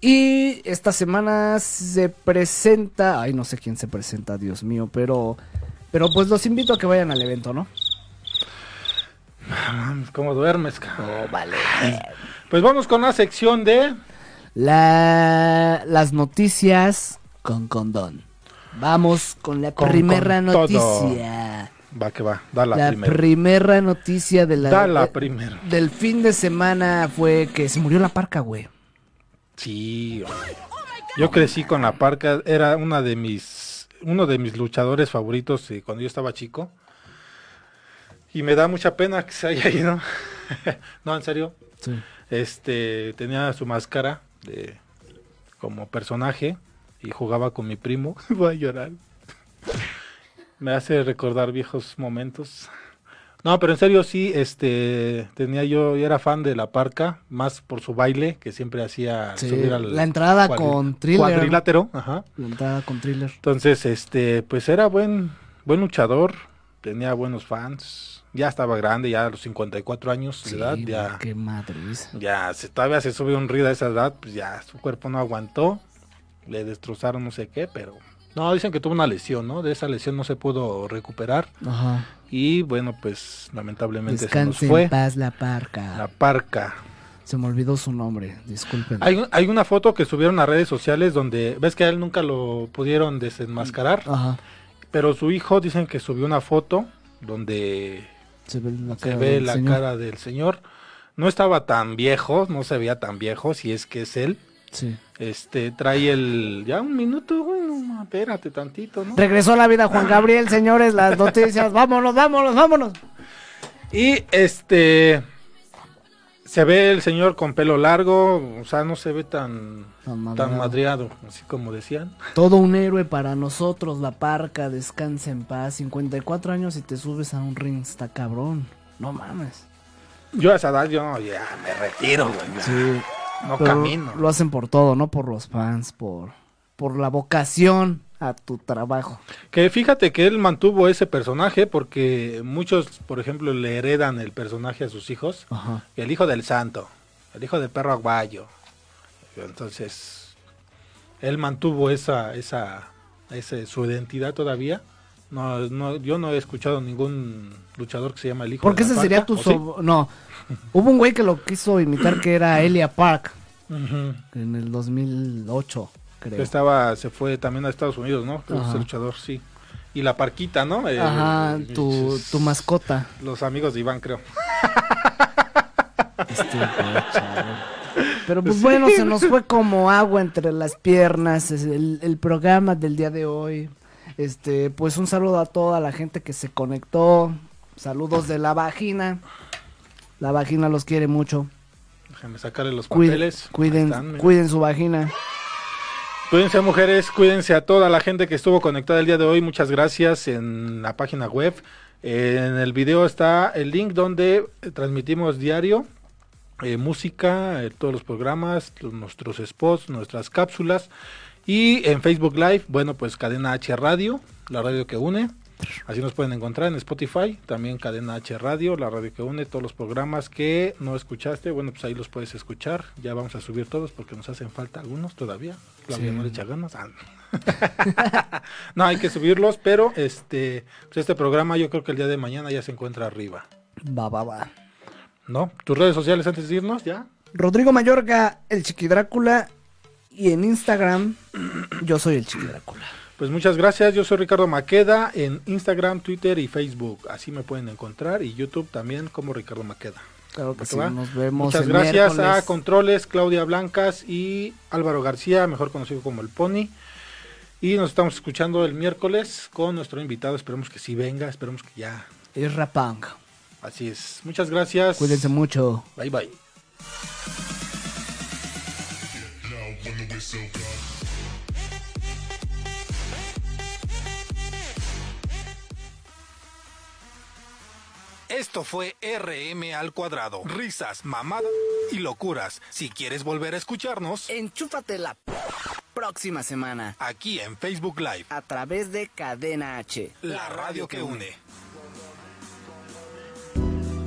Y esta semana se presenta, ay no sé quién se presenta, Dios mío, pero pero pues los invito a que vayan al evento, ¿no? ¿Cómo duermes, Oh, vale. Pues vamos con la sección de la, las noticias con condón. Vamos con la Con- primera con todo. noticia. Va que va, da la, La primera. primera noticia de la, Da la de- primera. del fin de semana fue que se murió la parca, güey. Sí. hombre. Yo crecí con la parca, era una de mis uno de mis luchadores favoritos eh, cuando yo estaba chico. Y me da mucha pena que se haya ido. no, en serio. Sí. Este tenía su máscara de como personaje y jugaba con mi primo. Voy a llorar. Me hace recordar viejos momentos. No, pero en serio sí, este tenía yo, yo era fan de la parca, más por su baile que siempre hacía Sí, subir al la entrada cuadri- con Thriller. cuadrilátero, ajá. La entrada con thriller. Entonces, este, pues era buen, buen luchador, tenía buenos fans, ya estaba grande, ya a los 54 años de Sí, edad, ya, qué madriz. ya se, todavía se sube un río a esa edad, pues ya su cuerpo no aguantó, le destrozaron no sé qué, pero no, dicen que tuvo una lesión, ¿no? De esa lesión no se pudo recuperar Ajá. y bueno, pues lamentablemente se Descanse nos fue en paz la parca. la parca. Se me olvidó su nombre, disculpen. Hay, un- hay una foto que subieron a redes sociales donde ves que a él nunca lo pudieron desenmascarar, Ajá. pero su hijo dicen que subió una foto donde Se ve la se cara ve del la señor. cara del señor. No estaba tan viejo, no se veía tan viejo, si es que es él. Sí. Este, trae el... Ya un minuto, bueno, espérate tantito, ¿no? Regresó a la vida Juan Gabriel, señores, las noticias. vámonos, vámonos, vámonos. Y este... Se ve el señor con pelo largo, o sea, no se ve tan, Tan tan madreado. así como decían. Todo un héroe para nosotros, la parca, descansa en paz. 54 años y te subes a un ring, está cabrón. No mames. Yo a esa edad, yo ya me retiro, güey. Sí. No Pero camino. Lo hacen por todo, no por los fans, por, por la vocación a tu trabajo. Que fíjate que él mantuvo ese personaje porque muchos, por ejemplo, le heredan el personaje a sus hijos. Ajá. El hijo del santo, el hijo del perro aguayo. Entonces, él mantuvo esa, esa, ese, su identidad todavía. No, no, yo no he escuchado ningún luchador que se llama el hijo Porque de la ese sería tu No. Hubo un güey que lo quiso imitar que era Elia Park en el 2008, creo. Que estaba, se fue también a Estados Unidos, ¿no? Creo ese luchador, sí. Y la parquita, ¿no? Eh, Ajá, tu, tu mascota. Los amigos de Iván, creo. Este. Pero pues bueno, se nos fue como agua entre las piernas el programa del día de hoy. Este, pues un saludo a toda la gente que se conectó. Saludos de la vagina. La vagina los quiere mucho. Déjenme sacarle los papeles. Cuiden, están, cuiden su vagina. Cuídense mujeres, cuídense a toda la gente que estuvo conectada el día de hoy. Muchas gracias en la página web. En el video está el link donde transmitimos diario eh, música, eh, todos los programas, los- nuestros spots, nuestras cápsulas. Y en Facebook Live, bueno, pues Cadena H Radio, la radio que une. Así nos pueden encontrar en Spotify, también Cadena H Radio, la radio que une, todos los programas que no escuchaste, bueno, pues ahí los puedes escuchar. Ya vamos a subir todos porque nos hacen falta algunos todavía. Claudia Sí. no le echa ganas. Ah, no. no, hay que subirlos, pero este, pues este programa yo creo que el día de mañana ya se encuentra arriba. Va, va, va. ¿No? ¿Tus redes sociales antes de irnos ya? Rodrigo Mayorga, el Chiqui Drácula. Y en Instagram, yo soy el Chiqui Drácula. Pues muchas gracias, yo soy Ricardo Maqueda en Instagram, Twitter y Facebook. Así me pueden encontrar y YouTube también como Ricardo Maqueda. Claro que ¿Va sí, va? nos vemos Muchas el gracias miércoles. a Controles, Claudia Blancas y Álvaro García, mejor conocido como el Pony. Y nos estamos escuchando el miércoles con nuestro invitado. Esperemos que sí venga, esperemos que ya. Es Rapang. Así es. Muchas gracias. Cuídense mucho. Bye bye. Esto fue RM al cuadrado. Risas, mamadas y locuras. Si quieres volver a escucharnos, Enchúfatela. próxima semana. Aquí en Facebook Live. A través de Cadena H. La radio que une.